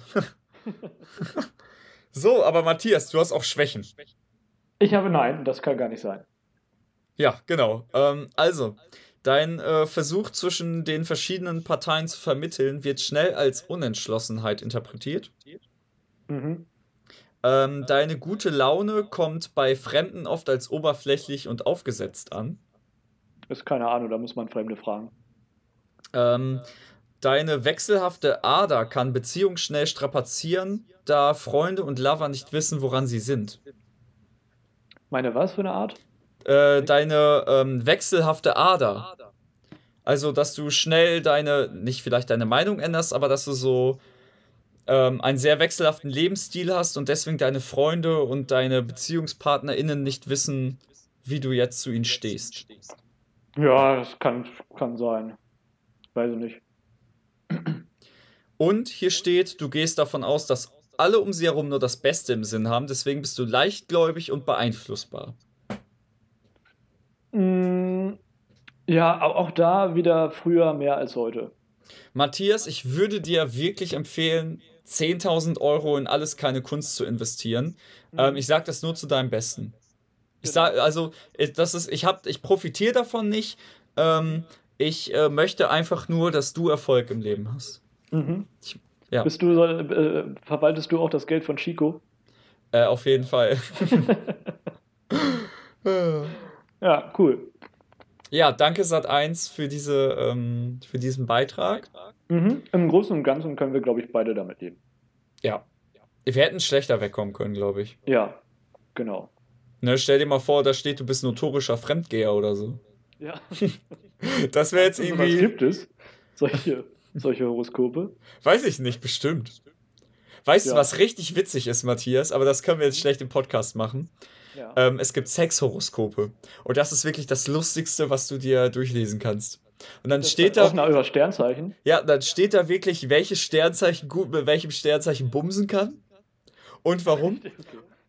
so, aber Matthias, du hast auch Schwächen. ich habe nein, das kann gar nicht sein. Ja, genau. Ähm, also, dein äh, Versuch zwischen den verschiedenen Parteien zu vermitteln wird schnell als Unentschlossenheit interpretiert. Mhm. Ähm, deine gute Laune kommt bei Fremden oft als oberflächlich und aufgesetzt an. Ist keine Ahnung, da muss man Fremde fragen. Ähm, deine wechselhafte Ader kann Beziehungen schnell strapazieren, da Freunde und Lover nicht wissen, woran sie sind. Meine was für eine Art? Äh, deine ähm, wechselhafte Ader. Also, dass du schnell deine, nicht vielleicht deine Meinung änderst, aber dass du so ähm, einen sehr wechselhaften Lebensstil hast und deswegen deine Freunde und deine BeziehungspartnerInnen nicht wissen, wie du jetzt zu ihnen stehst. Ja, das kann, kann sein. Weiß ich nicht. Und hier steht, du gehst davon aus, dass alle um sie herum nur das Beste im Sinn haben, deswegen bist du leichtgläubig und beeinflussbar. Mm, ja, au- auch da wieder früher mehr als heute. Matthias, ich würde dir wirklich empfehlen, 10.000 Euro in alles keine Kunst zu investieren. Ähm, ich sage das nur zu deinem Besten. Ich sage, also, ich- das ist, ich hab, ich profitiere davon nicht. Ähm, ich äh, möchte einfach nur, dass du Erfolg im Leben hast. Mhm. Ja, Bist du, äh, verwaltest du auch das Geld von Chico? äh, auf jeden Fall. Ja, cool. Ja, danke Sat1 für, diese, ähm, für diesen Beitrag. Mhm. Im Großen und Ganzen können wir, glaube ich, beide damit leben. Ja. Wir hätten schlechter wegkommen können, glaube ich. Ja, genau. Ne, stell dir mal vor, da steht, du bist notorischer Fremdgeher oder so. Ja. Das wäre jetzt Was irgendwie. gibt es? Solche, solche Horoskope? Weiß ich nicht, bestimmt. Weißt du, Ja. was richtig witzig ist, Matthias? Aber das können wir jetzt schlecht im Podcast machen. Ja. Ähm, es gibt Sexhoroskope. Und das ist wirklich das Lustigste, was du dir durchlesen kannst. Und dann Das steht ist auch da, nach eurer Sternzeichen. ja, dann steht da wirklich, welches Sternzeichen gut mit welchem Sternzeichen bumsen kann. Und warum?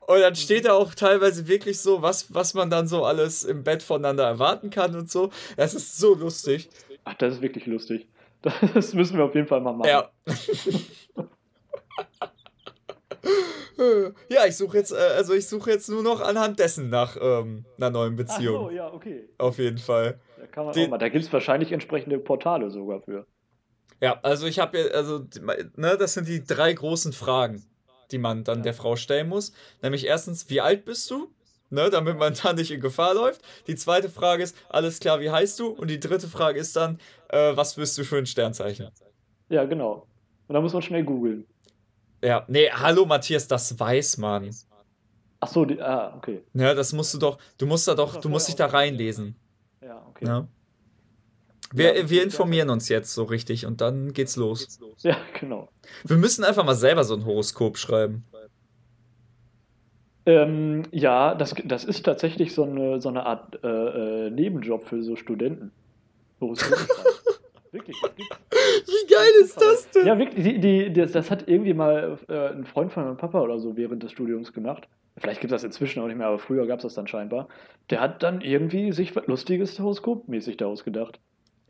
Und dann steht da auch teilweise wirklich so, was, was man dann so alles im Bett voneinander erwarten kann und so. Das ist so lustig. Ach, das ist wirklich lustig. Das müssen wir auf jeden Fall mal machen. Ja. ja, ich suche jetzt, äh, also ich suche jetzt nur noch anhand dessen nach ähm, einer neuen Ach Beziehung. so, ja, okay. Auf jeden Fall. Da kann man Den- auch mal. Da gibt es wahrscheinlich entsprechende Portale sogar für. Ja, also ich habe ja, also, die- ne, das sind die drei großen Fragen, die man dann Ja. der Frau stellen muss. Nämlich erstens, wie alt bist du? Ne, damit man da nicht in Gefahr läuft. Die zweite Frage ist, alles klar, wie heißt du? Und die dritte Frage ist dann, äh, was bist du für ein Sternzeichen? Ja, genau. Und da muss man schnell googeln. Ja, nee, hallo Matthias, das weiß man. Ach so, die, ah, okay. Ja, das musst du doch, du musst da doch, du musst dich da reinlesen. Ja, okay. Ja. Wir, wir informieren uns jetzt so richtig und dann geht's los. Ja, genau. Wir müssen einfach mal selber so ein Horoskop schreiben. Ähm, ja, das, das ist tatsächlich so eine, so eine Art äh, äh, Nebenjob für so Studenten. Schreiben. Wirklich, das gibt's. Wie geil ist das denn? Ja, wirklich, die, die, das, das hat irgendwie mal äh, ein Freund von meinem Papa oder so während des Studiums gemacht. Vielleicht gibt es das inzwischen auch nicht mehr, aber früher gab es das dann scheinbar. Der hat dann irgendwie sich was Lustiges horoskopmäßig daraus gedacht.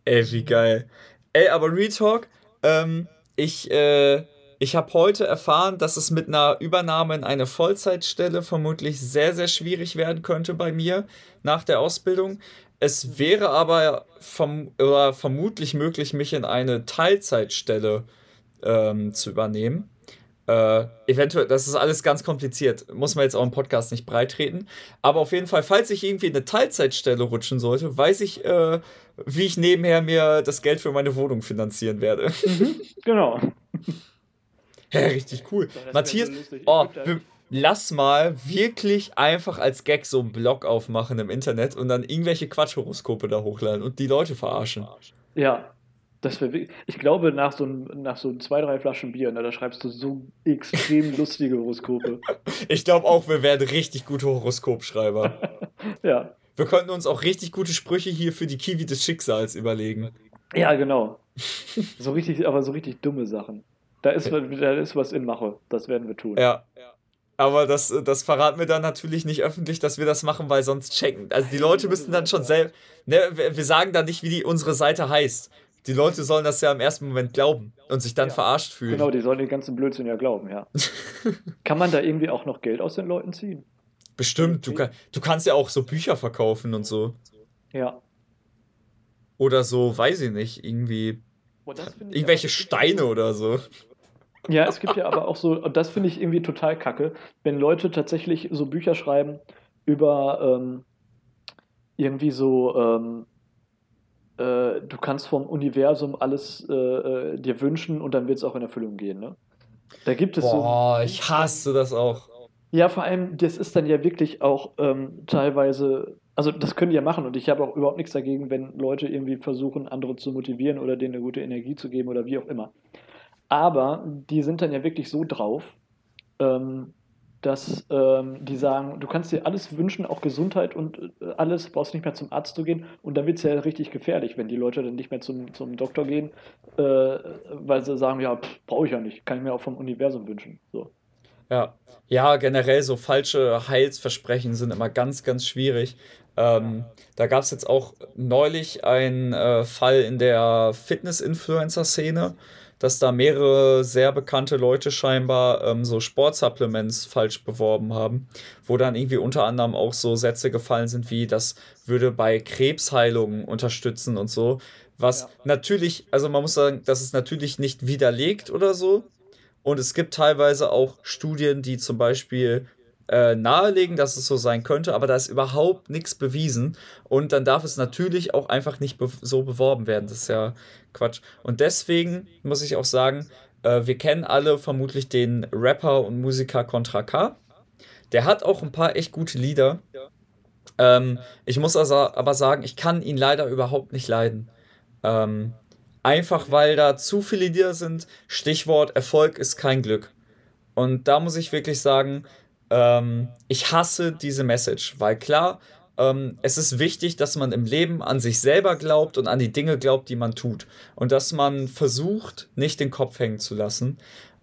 Ey, wie geil. Ey, aber Real Talk, ähm, ich, äh, ich habe heute erfahren, dass es mit einer Übernahme in eine Vollzeitstelle vermutlich sehr, sehr schwierig werden könnte bei mir nach der Ausbildung. Es wäre aber verm vermutlich möglich, mich in eine Teilzeitstelle ähm, zu übernehmen. Äh, eventuell, das ist alles ganz kompliziert. Muss man jetzt auch im Podcast nicht breitreten. Aber auf jeden Fall, falls ich irgendwie in eine Teilzeitstelle rutschen sollte, weiß ich, äh, wie ich nebenher mir das Geld für meine Wohnung finanzieren werde. Genau. Ja, richtig cool. Das Matthias, so oh, lass mal wirklich einfach als Gag so einen Blog aufmachen im Internet und dann irgendwelche Quatschhoroskope da hochladen und die Leute verarschen. Ja, das wäre Ich glaube, nach so, nach so zwei, drei Flaschen Bier, ne, da schreibst du so extrem lustige Horoskope. Ich glaube auch, wir werden richtig gute Horoskopschreiber. Ja. Wir könnten uns auch richtig gute Sprüche hier für die Kiwi des Schicksals überlegen. Ja, genau. So richtig, aber so richtig dumme Sachen. Da ist, was- da ist was in Mache. Das werden wir tun. Ja. Aber das, das verraten wir dann natürlich nicht öffentlich, dass wir das machen, weil sonst checken. Also die Leute müssen dann schon selbst. Ne, wir wir sagen dann nicht, wie die, unsere Seite heißt. Die Leute sollen das ja im ersten Moment glauben und sich dann Ja. verarscht fühlen. Genau, die sollen den ganzen Blödsinn ja glauben, ja. Kann man da irgendwie auch noch Geld aus den Leuten ziehen? Bestimmt, du, kann, du kannst ja auch so Bücher verkaufen und so. Ja. Oder so, weiß ich nicht, irgendwie Boah, das finde ich irgendwelche Steine oder so. Ja, es gibt ja aber auch so, und das finde ich irgendwie total kacke, wenn Leute tatsächlich so Bücher schreiben über ähm, irgendwie so, ähm, äh, du kannst vom Universum alles äh, äh, dir wünschen und dann wird es auch in Erfüllung gehen, ne? Da gibt es Boah, so. ich hasse das auch. Ja, vor allem, das ist dann ja wirklich auch ähm, teilweise, also das können die ja machen und ich habe auch überhaupt nichts dagegen, wenn Leute irgendwie versuchen, andere zu motivieren oder denen eine gute Energie zu geben oder wie auch immer. Aber die sind dann ja wirklich so drauf, ähm, dass ähm, die sagen, du kannst dir alles wünschen, auch Gesundheit und äh, alles, brauchst nicht mehr zum Arzt zu gehen. Und dann wird es ja richtig gefährlich, wenn die Leute dann nicht mehr zum, zum Doktor gehen, äh, weil sie sagen, ja, brauche ich ja nicht, kann ich mir auch vom Universum wünschen. So. Ja. Ja, generell so falsche Heilsversprechen sind immer ganz, ganz schwierig. Ähm, da gab es jetzt auch neulich einen äh, Fall in der Fitness-Influencer-Szene, dass da mehrere sehr bekannte Leute scheinbar ähm, so Sportsupplements falsch beworben haben, wo dann irgendwie unter anderem auch so Sätze gefallen sind wie, das würde bei Krebsheilungen unterstützen und so. Was Ja. natürlich, also man muss sagen, das ist natürlich nicht widerlegt oder so. Und es gibt teilweise auch Studien, die zum Beispiel äh, nahelegen, dass es so sein könnte, aber da ist überhaupt nichts bewiesen. Und dann darf es natürlich auch einfach nicht be so beworben werden. Das ist ja Quatsch. Und deswegen muss ich auch sagen, äh, wir kennen alle vermutlich den Rapper und Musiker Contra K. Der hat auch ein paar echt gute Lieder. Ähm, ich muss also aber sagen, ich kann ihn leider überhaupt nicht leiden. Ähm, einfach weil da zu viele Lieder sind. Stichwort Erfolg ist kein Glück. Und da muss ich wirklich sagen, ähm, ich hasse diese Message, weil klar, ähm, es ist wichtig, dass man im Leben an sich selber glaubt und an die Dinge glaubt, die man tut. Und dass man versucht, nicht den Kopf hängen zu lassen.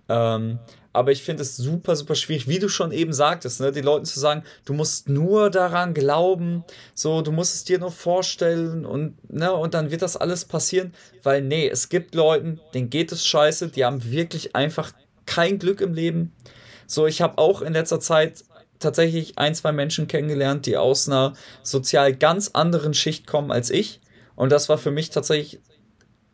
Ähm, aber ich finde es super, super schwierig, wie du schon eben sagtest, ne, den Leuten zu sagen, du musst nur daran glauben, so, du musst es dir nur vorstellen und, ne, und dann wird das alles passieren, weil, nee, es gibt Leuten, denen geht es scheiße, die haben wirklich einfach kein Glück im Leben. So, ich habe auch in letzter Zeit tatsächlich ein, zwei Menschen kennengelernt, die aus einer sozial ganz anderen Schicht kommen als ich. Und das war für mich tatsächlich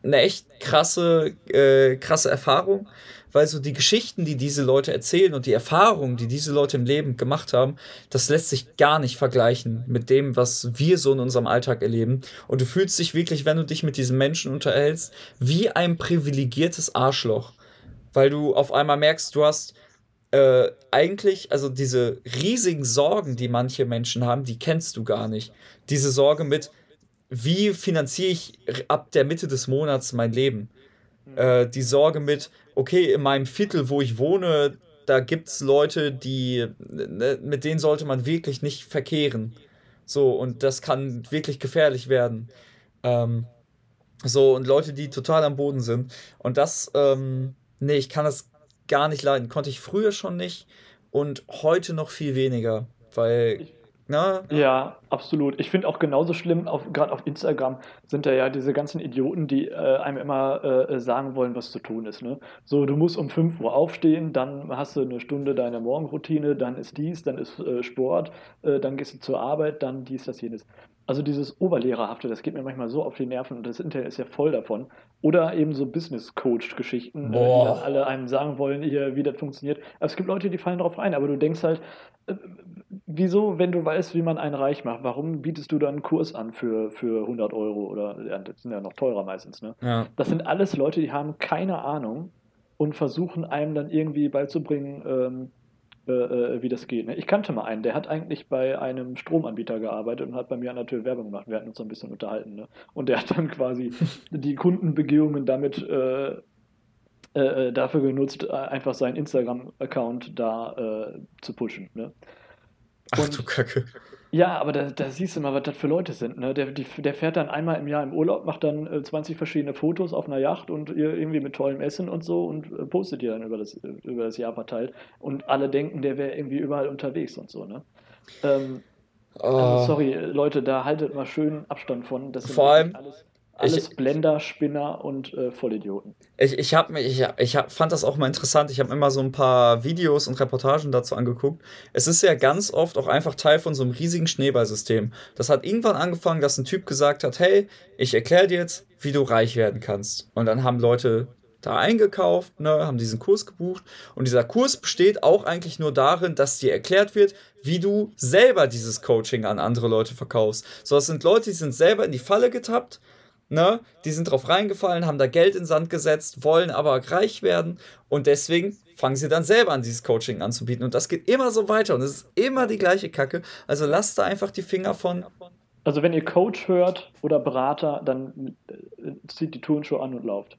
eine echt krasse, äh, krasse Erfahrung, weil so die Geschichten, die diese Leute erzählen und die Erfahrungen, die diese Leute im Leben gemacht haben, das lässt sich gar nicht vergleichen mit dem, was wir so in unserem Alltag erleben. Und du fühlst dich wirklich, wenn du dich mit diesen Menschen unterhältst, wie ein privilegiertes Arschloch, weil du auf einmal merkst, du hast äh, eigentlich, also diese riesigen Sorgen, die manche Menschen haben, die kennst du gar nicht. Diese Sorge mit, wie finanziere ich ab der Mitte des Monats mein Leben? Mhm. Äh, die Sorge mit, okay, in meinem Viertel, wo ich wohne, da gibt es Leute, die, ne, mit denen sollte man wirklich nicht verkehren. So, und das kann wirklich gefährlich werden. Ähm, so, und Leute, die total am Boden sind. Und das, ähm, nee, ich kann das gar nicht leiden. Konnte ich früher schon nicht und heute noch viel weniger. Weil na? Ja, absolut. Ich finde auch genauso schlimm, gerade auf Instagram sind da ja diese ganzen Idioten, die äh, einem immer äh, sagen wollen, was zu tun ist. Ne? So, du musst um 5 Uhr aufstehen, dann hast du eine Stunde deine Morgenroutine, dann ist dies, dann ist äh, Sport, äh, dann gehst du zur Arbeit, dann dies, das, jenes. Also dieses Oberlehrerhafte, das geht mir manchmal so auf die Nerven und das Internet ist ja voll davon. Oder eben so Business-Coach-Geschichten, äh, die dann alle einem sagen wollen, hier, wie das funktioniert. Aber es gibt Leute, die fallen darauf ein, aber du denkst halt, äh, wieso, wenn du weißt, wie man einen reich macht, warum bietest du dann einen Kurs an für, für 100 Euro oder das sind ja noch teurer meistens, ne? Ja. Das sind alles Leute, die haben keine Ahnung und versuchen einem dann irgendwie beizubringen, ähm, äh, äh, wie das geht. Ne? Ich kannte mal einen, der hat eigentlich bei einem Stromanbieter gearbeitet und hat bei mir an der Tür Werbung gemacht. Wir hatten uns so ein bisschen unterhalten. Ne? Und der hat dann quasi die Kundenbegehungen damit äh, äh, äh dafür genutzt, einfach seinen Instagram-Account da äh, zu pushen. Ne? Ach du Kacke. Ja, aber da, da siehst du mal, was das für Leute sind. Ne? Der, die, der fährt dann einmal im Jahr im Urlaub, macht dann äh, 20 verschiedene Fotos auf einer Yacht und irgendwie mit tollem Essen und so und äh, postet die dann über das, über das Jahr verteilt. Und alle denken, der wäre irgendwie überall unterwegs und so. Ne? Ähm, oh. also sorry, Leute, da haltet mal schön Abstand von. Das sind Vor allem, alles alles ich, Blender, Spinner und äh, Vollidioten. Ich, ich, hab, ich, ich hab, fand das auch mal interessant. Ich habe immer so ein paar Videos und Reportagen dazu angeguckt. Es ist ja ganz oft auch einfach Teil von so einem riesigen Schneeballsystem. Das hat irgendwann angefangen, dass ein Typ gesagt hat: Hey, ich erkläre dir jetzt, wie du reich werden kannst. Und dann haben Leute da eingekauft, ne, haben diesen Kurs gebucht. Und dieser Kurs besteht auch eigentlich nur darin, dass dir erklärt wird, wie du selber dieses Coaching an andere Leute verkaufst. So, das sind Leute, die sind selber in die Falle getappt Ne? Die sind drauf reingefallen, haben da Geld in Sand gesetzt, wollen aber reich werden und deswegen fangen sie dann selber an, dieses Coaching anzubieten. Und das geht immer so weiter und es ist immer die gleiche Kacke. Also lasst da einfach die Finger von. Also wenn ihr Coach hört oder Berater, dann äh, zieht die Turnschuhe an und lauft.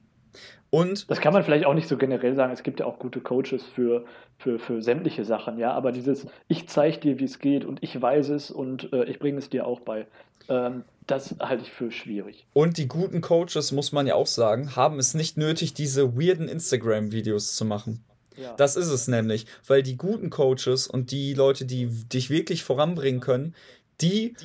Und das kann man vielleicht auch nicht so generell sagen. Es gibt ja auch gute Coaches für, für, für sämtliche Sachen, ja. Aber dieses, ich zeige dir, wie es geht und ich weiß es und äh, ich bringe es dir auch bei, ähm, das halte ich für schwierig. Und die guten Coaches, muss man ja auch sagen, haben es nicht nötig, diese weirden Instagram-Videos zu machen. Ja. Das ist es nämlich, weil die guten Coaches und die Leute, die dich wirklich voranbringen können, die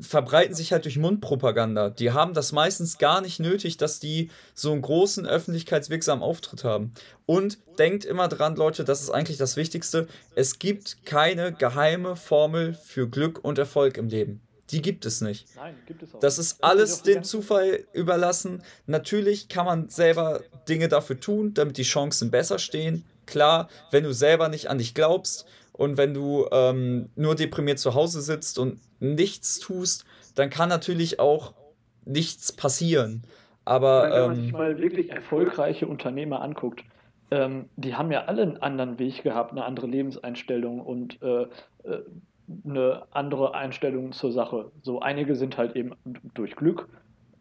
verbreiten sich halt durch Mundpropaganda. Die haben das meistens gar nicht nötig, dass die so einen großen öffentlichkeitswirksamen Auftritt haben. Und denkt immer dran, Leute, das ist eigentlich das Wichtigste. Es gibt keine geheime Formel für Glück und Erfolg im Leben. Die gibt es nicht. Nein, gibt es auch Das ist alles dem Zufall überlassen. Natürlich kann man selber Dinge dafür tun, damit die Chancen besser stehen. Klar, wenn du selber nicht an dich glaubst und wenn du ähm, nur deprimiert zu Hause sitzt und nichts tust, dann kann natürlich auch nichts passieren. Aber wenn man ähm, sich mal wirklich erfolgreiche Unternehmer anguckt, ähm, die haben ja alle einen anderen Weg gehabt, eine andere Lebenseinstellung und äh, äh, eine andere Einstellung zur Sache. So einige sind halt eben durch Glück,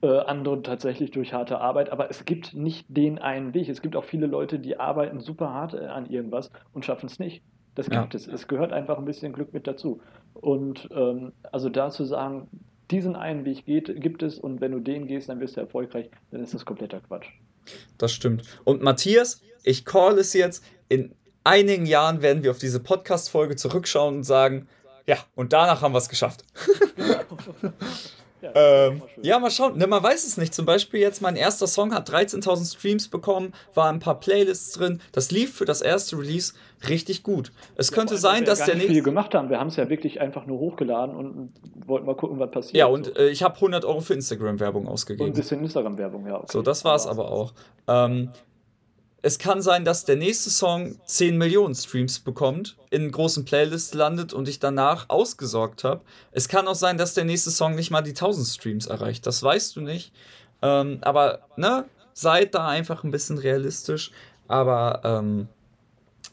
äh, andere tatsächlich durch harte Arbeit, aber es gibt nicht den einen Weg. Es gibt auch viele Leute, die arbeiten super hart an irgendwas und schaffen es nicht. Das gibt ja. es. Es gehört einfach ein bisschen Glück mit dazu. Und ähm, also da zu sagen, diesen einen Weg geht, gibt es und wenn du den gehst, dann wirst du erfolgreich, dann ist das kompletter Quatsch. Das stimmt. Und Matthias, ich call es jetzt, in einigen Jahren werden wir auf diese Podcast-Folge zurückschauen und sagen, ja, und danach haben wir es geschafft. ja, ähm, ja, mal schauen. Ne, man weiß es nicht. Zum Beispiel jetzt mein erster Song hat 13.000 Streams bekommen, war ein paar Playlists drin. Das lief für das erste Release richtig gut. Es ja, könnte sein, dass der nicht viel gemacht haben. Wir haben es ja wirklich einfach nur hochgeladen und wollten mal gucken, was passiert. Ja, und so. äh, ich habe 100 Euro für Instagram-Werbung ausgegeben. Und ein bisschen Instagram-Werbung, ja. Okay. So, das war es aber auch. Ähm, es kann sein, dass der nächste Song 10 Millionen Streams bekommt, in großen Playlists landet und ich danach ausgesorgt habe. Es kann auch sein, dass der nächste Song nicht mal die 1000 Streams erreicht. Das weißt du nicht. Ähm, aber, ne, seid da einfach ein bisschen realistisch. Aber, ähm,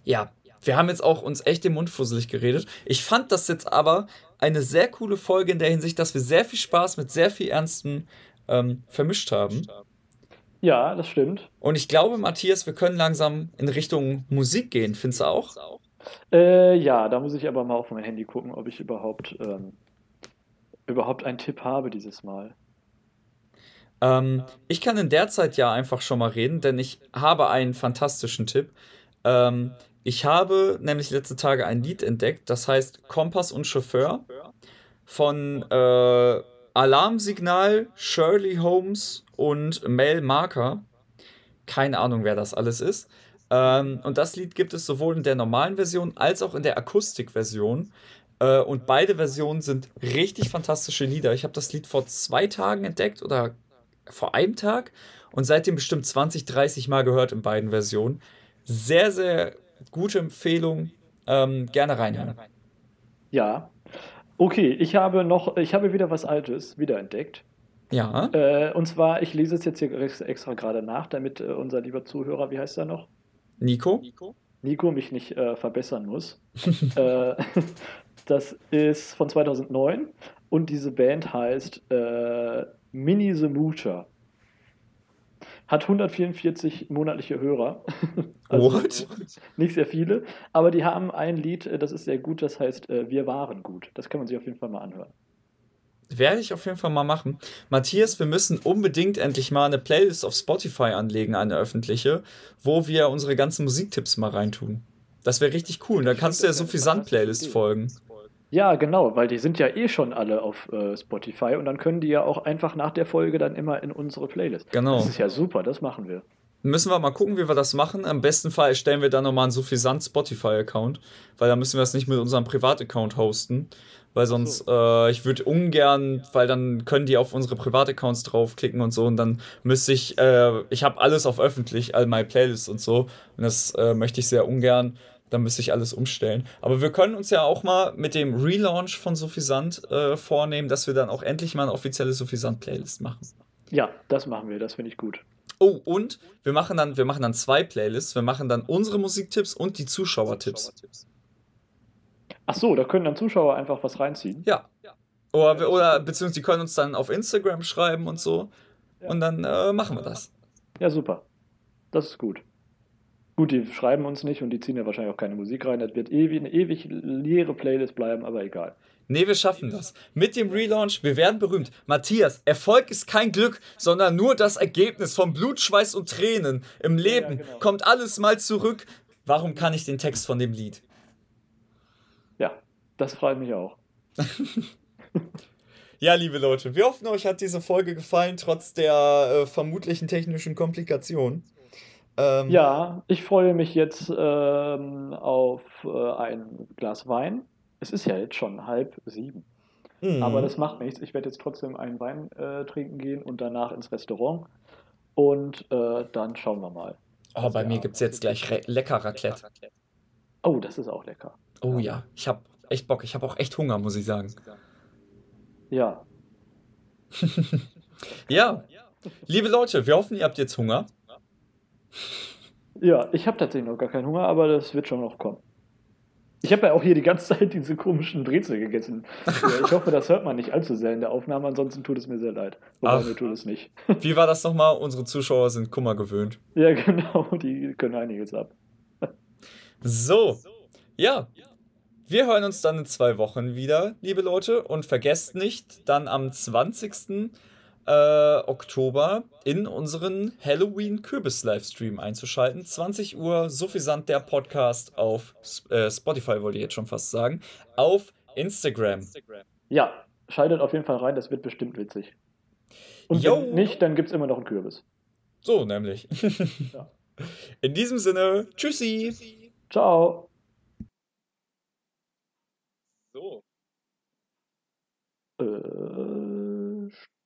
ja, wir haben jetzt auch uns echt den Mund fusselig geredet. Ich fand das jetzt aber eine sehr coole Folge in der Hinsicht, dass wir sehr viel Spaß mit sehr viel Ernsten ähm, vermischt haben. Ja, das stimmt. Und ich glaube, Matthias, wir können langsam in Richtung Musik gehen. Findest du auch? Äh, ja, da muss ich aber mal auf mein Handy gucken, ob ich überhaupt, ähm, überhaupt einen Tipp habe dieses Mal. Ähm, ich kann in der Zeit ja einfach schon mal reden, denn ich habe einen fantastischen Tipp. Ähm, ich habe nämlich letzte Tage ein Lied entdeckt, das heißt Kompass und Chauffeur von äh, Alarmsignal, Shirley Holmes und Mel Marker. Keine Ahnung, wer das alles ist. Ähm, und das Lied gibt es sowohl in der normalen Version als auch in der Akustikversion. Äh, und beide Versionen sind richtig fantastische Lieder. Ich habe das Lied vor zwei Tagen entdeckt oder vor einem Tag und seitdem bestimmt 20, 30 Mal gehört in beiden Versionen. Sehr, sehr gute Empfehlung. Ähm, gerne reinhören. Ja. Okay, ich habe noch, ich habe wieder was Altes wiederentdeckt. Ja. Äh, und zwar, ich lese es jetzt hier extra gerade nach, damit äh, unser lieber Zuhörer, wie heißt er noch? Nico? Nico mich nicht äh, verbessern muss. äh, das ist von 2009 und diese Band heißt äh, Mini the Moocher. Hat 144 monatliche Hörer. also What? Nicht sehr viele. Aber die haben ein Lied, äh, das ist sehr gut, das heißt äh, Wir waren gut. Das kann man sich auf jeden Fall mal anhören. Werde ich auf jeden Fall mal machen. Matthias, wir müssen unbedingt endlich mal eine Playlist auf Spotify anlegen, eine öffentliche, wo wir unsere ganzen Musiktipps mal reintun. Das wäre richtig cool. Und dann kannst du ja so viel Sand-Playlist folgen. Ja, genau, weil die sind ja eh schon alle auf äh, Spotify und dann können die ja auch einfach nach der Folge dann immer in unsere Playlist. Genau. Das ist ja super, das machen wir. Müssen wir mal gucken, wie wir das machen. Am besten Fall erstellen wir dann nochmal einen Suffisant Spotify-Account, weil dann müssen wir das nicht mit unserem Privataccount hosten. Weil sonst, so. äh, ich würde ungern, weil dann können die auf unsere Privataccounts draufklicken und so und dann müsste ich, äh, ich habe alles auf öffentlich, all meine Playlists und so und das äh, möchte ich sehr ungern dann müsste ich alles umstellen. Aber wir können uns ja auch mal mit dem Relaunch von Suffisant äh, vornehmen, dass wir dann auch endlich mal eine offizielle Suffisant-Playlist machen. Ja, das machen wir, das finde ich gut. Oh, und wir machen dann, wir machen dann zwei Playlists. Wir machen dann unsere Musiktipps und die Zuschauertipps. Ach so, da können dann Zuschauer einfach was reinziehen. Ja. Oder, oder beziehungsweise die können uns dann auf Instagram schreiben und so. Ja. Und dann äh, machen wir das. Ja, super. Das ist gut. Gut, die schreiben uns nicht und die ziehen ja wahrscheinlich auch keine Musik rein. Das wird ewig, eine ewig leere Playlist bleiben, aber egal. Nee, wir schaffen das. Mit dem Relaunch, wir werden berühmt. Matthias, Erfolg ist kein Glück, sondern nur das Ergebnis von Blut, Schweiß und Tränen. Im Leben ja, genau. kommt alles mal zurück. Warum kann ich den Text von dem Lied? Ja, das freut mich auch. ja, liebe Leute, wir hoffen, euch hat diese Folge gefallen, trotz der äh, vermutlichen technischen Komplikationen. Ähm, ja, ich freue mich jetzt ähm, auf äh, ein Glas Wein. Es ist ja jetzt schon halb sieben. Mhm. Aber das macht nichts. Ich werde jetzt trotzdem einen Wein äh, trinken gehen und danach ins Restaurant. Und äh, dann schauen wir mal. Oh, bei mir gibt es jetzt gleich lecker Raclette. Oh, das ist auch lecker. Oh ja, ich habe echt Bock. Ich habe auch echt Hunger, muss ich sagen. Ja. ja. Liebe Leute, wir hoffen, ihr habt jetzt Hunger. Ja, ich habe tatsächlich noch gar keinen Hunger, aber das wird schon noch kommen. Ich habe ja auch hier die ganze Zeit diese komischen Brezel gegessen. ich hoffe, das hört man nicht allzu sehr in der Aufnahme, ansonsten tut es mir sehr leid. Wobei Ach, mir tut es nicht. Wie war das nochmal? Unsere Zuschauer sind Kummer gewöhnt. Ja, genau, die können einiges ab. So, ja. Wir hören uns dann in zwei Wochen wieder, liebe Leute. Und vergesst nicht, dann am 20 äh, Oktober in unseren Halloween-Kürbis-Livestream einzuschalten. 20 Uhr, suffisant der Podcast auf äh, Spotify, wollte ich jetzt schon fast sagen, auf Instagram. Ja, schaltet auf jeden Fall rein, das wird bestimmt witzig. Und Yo. wenn nicht, dann gibt es immer noch einen Kürbis. So, nämlich. ja. In diesem Sinne, tschüssi. Ciao. So. Äh.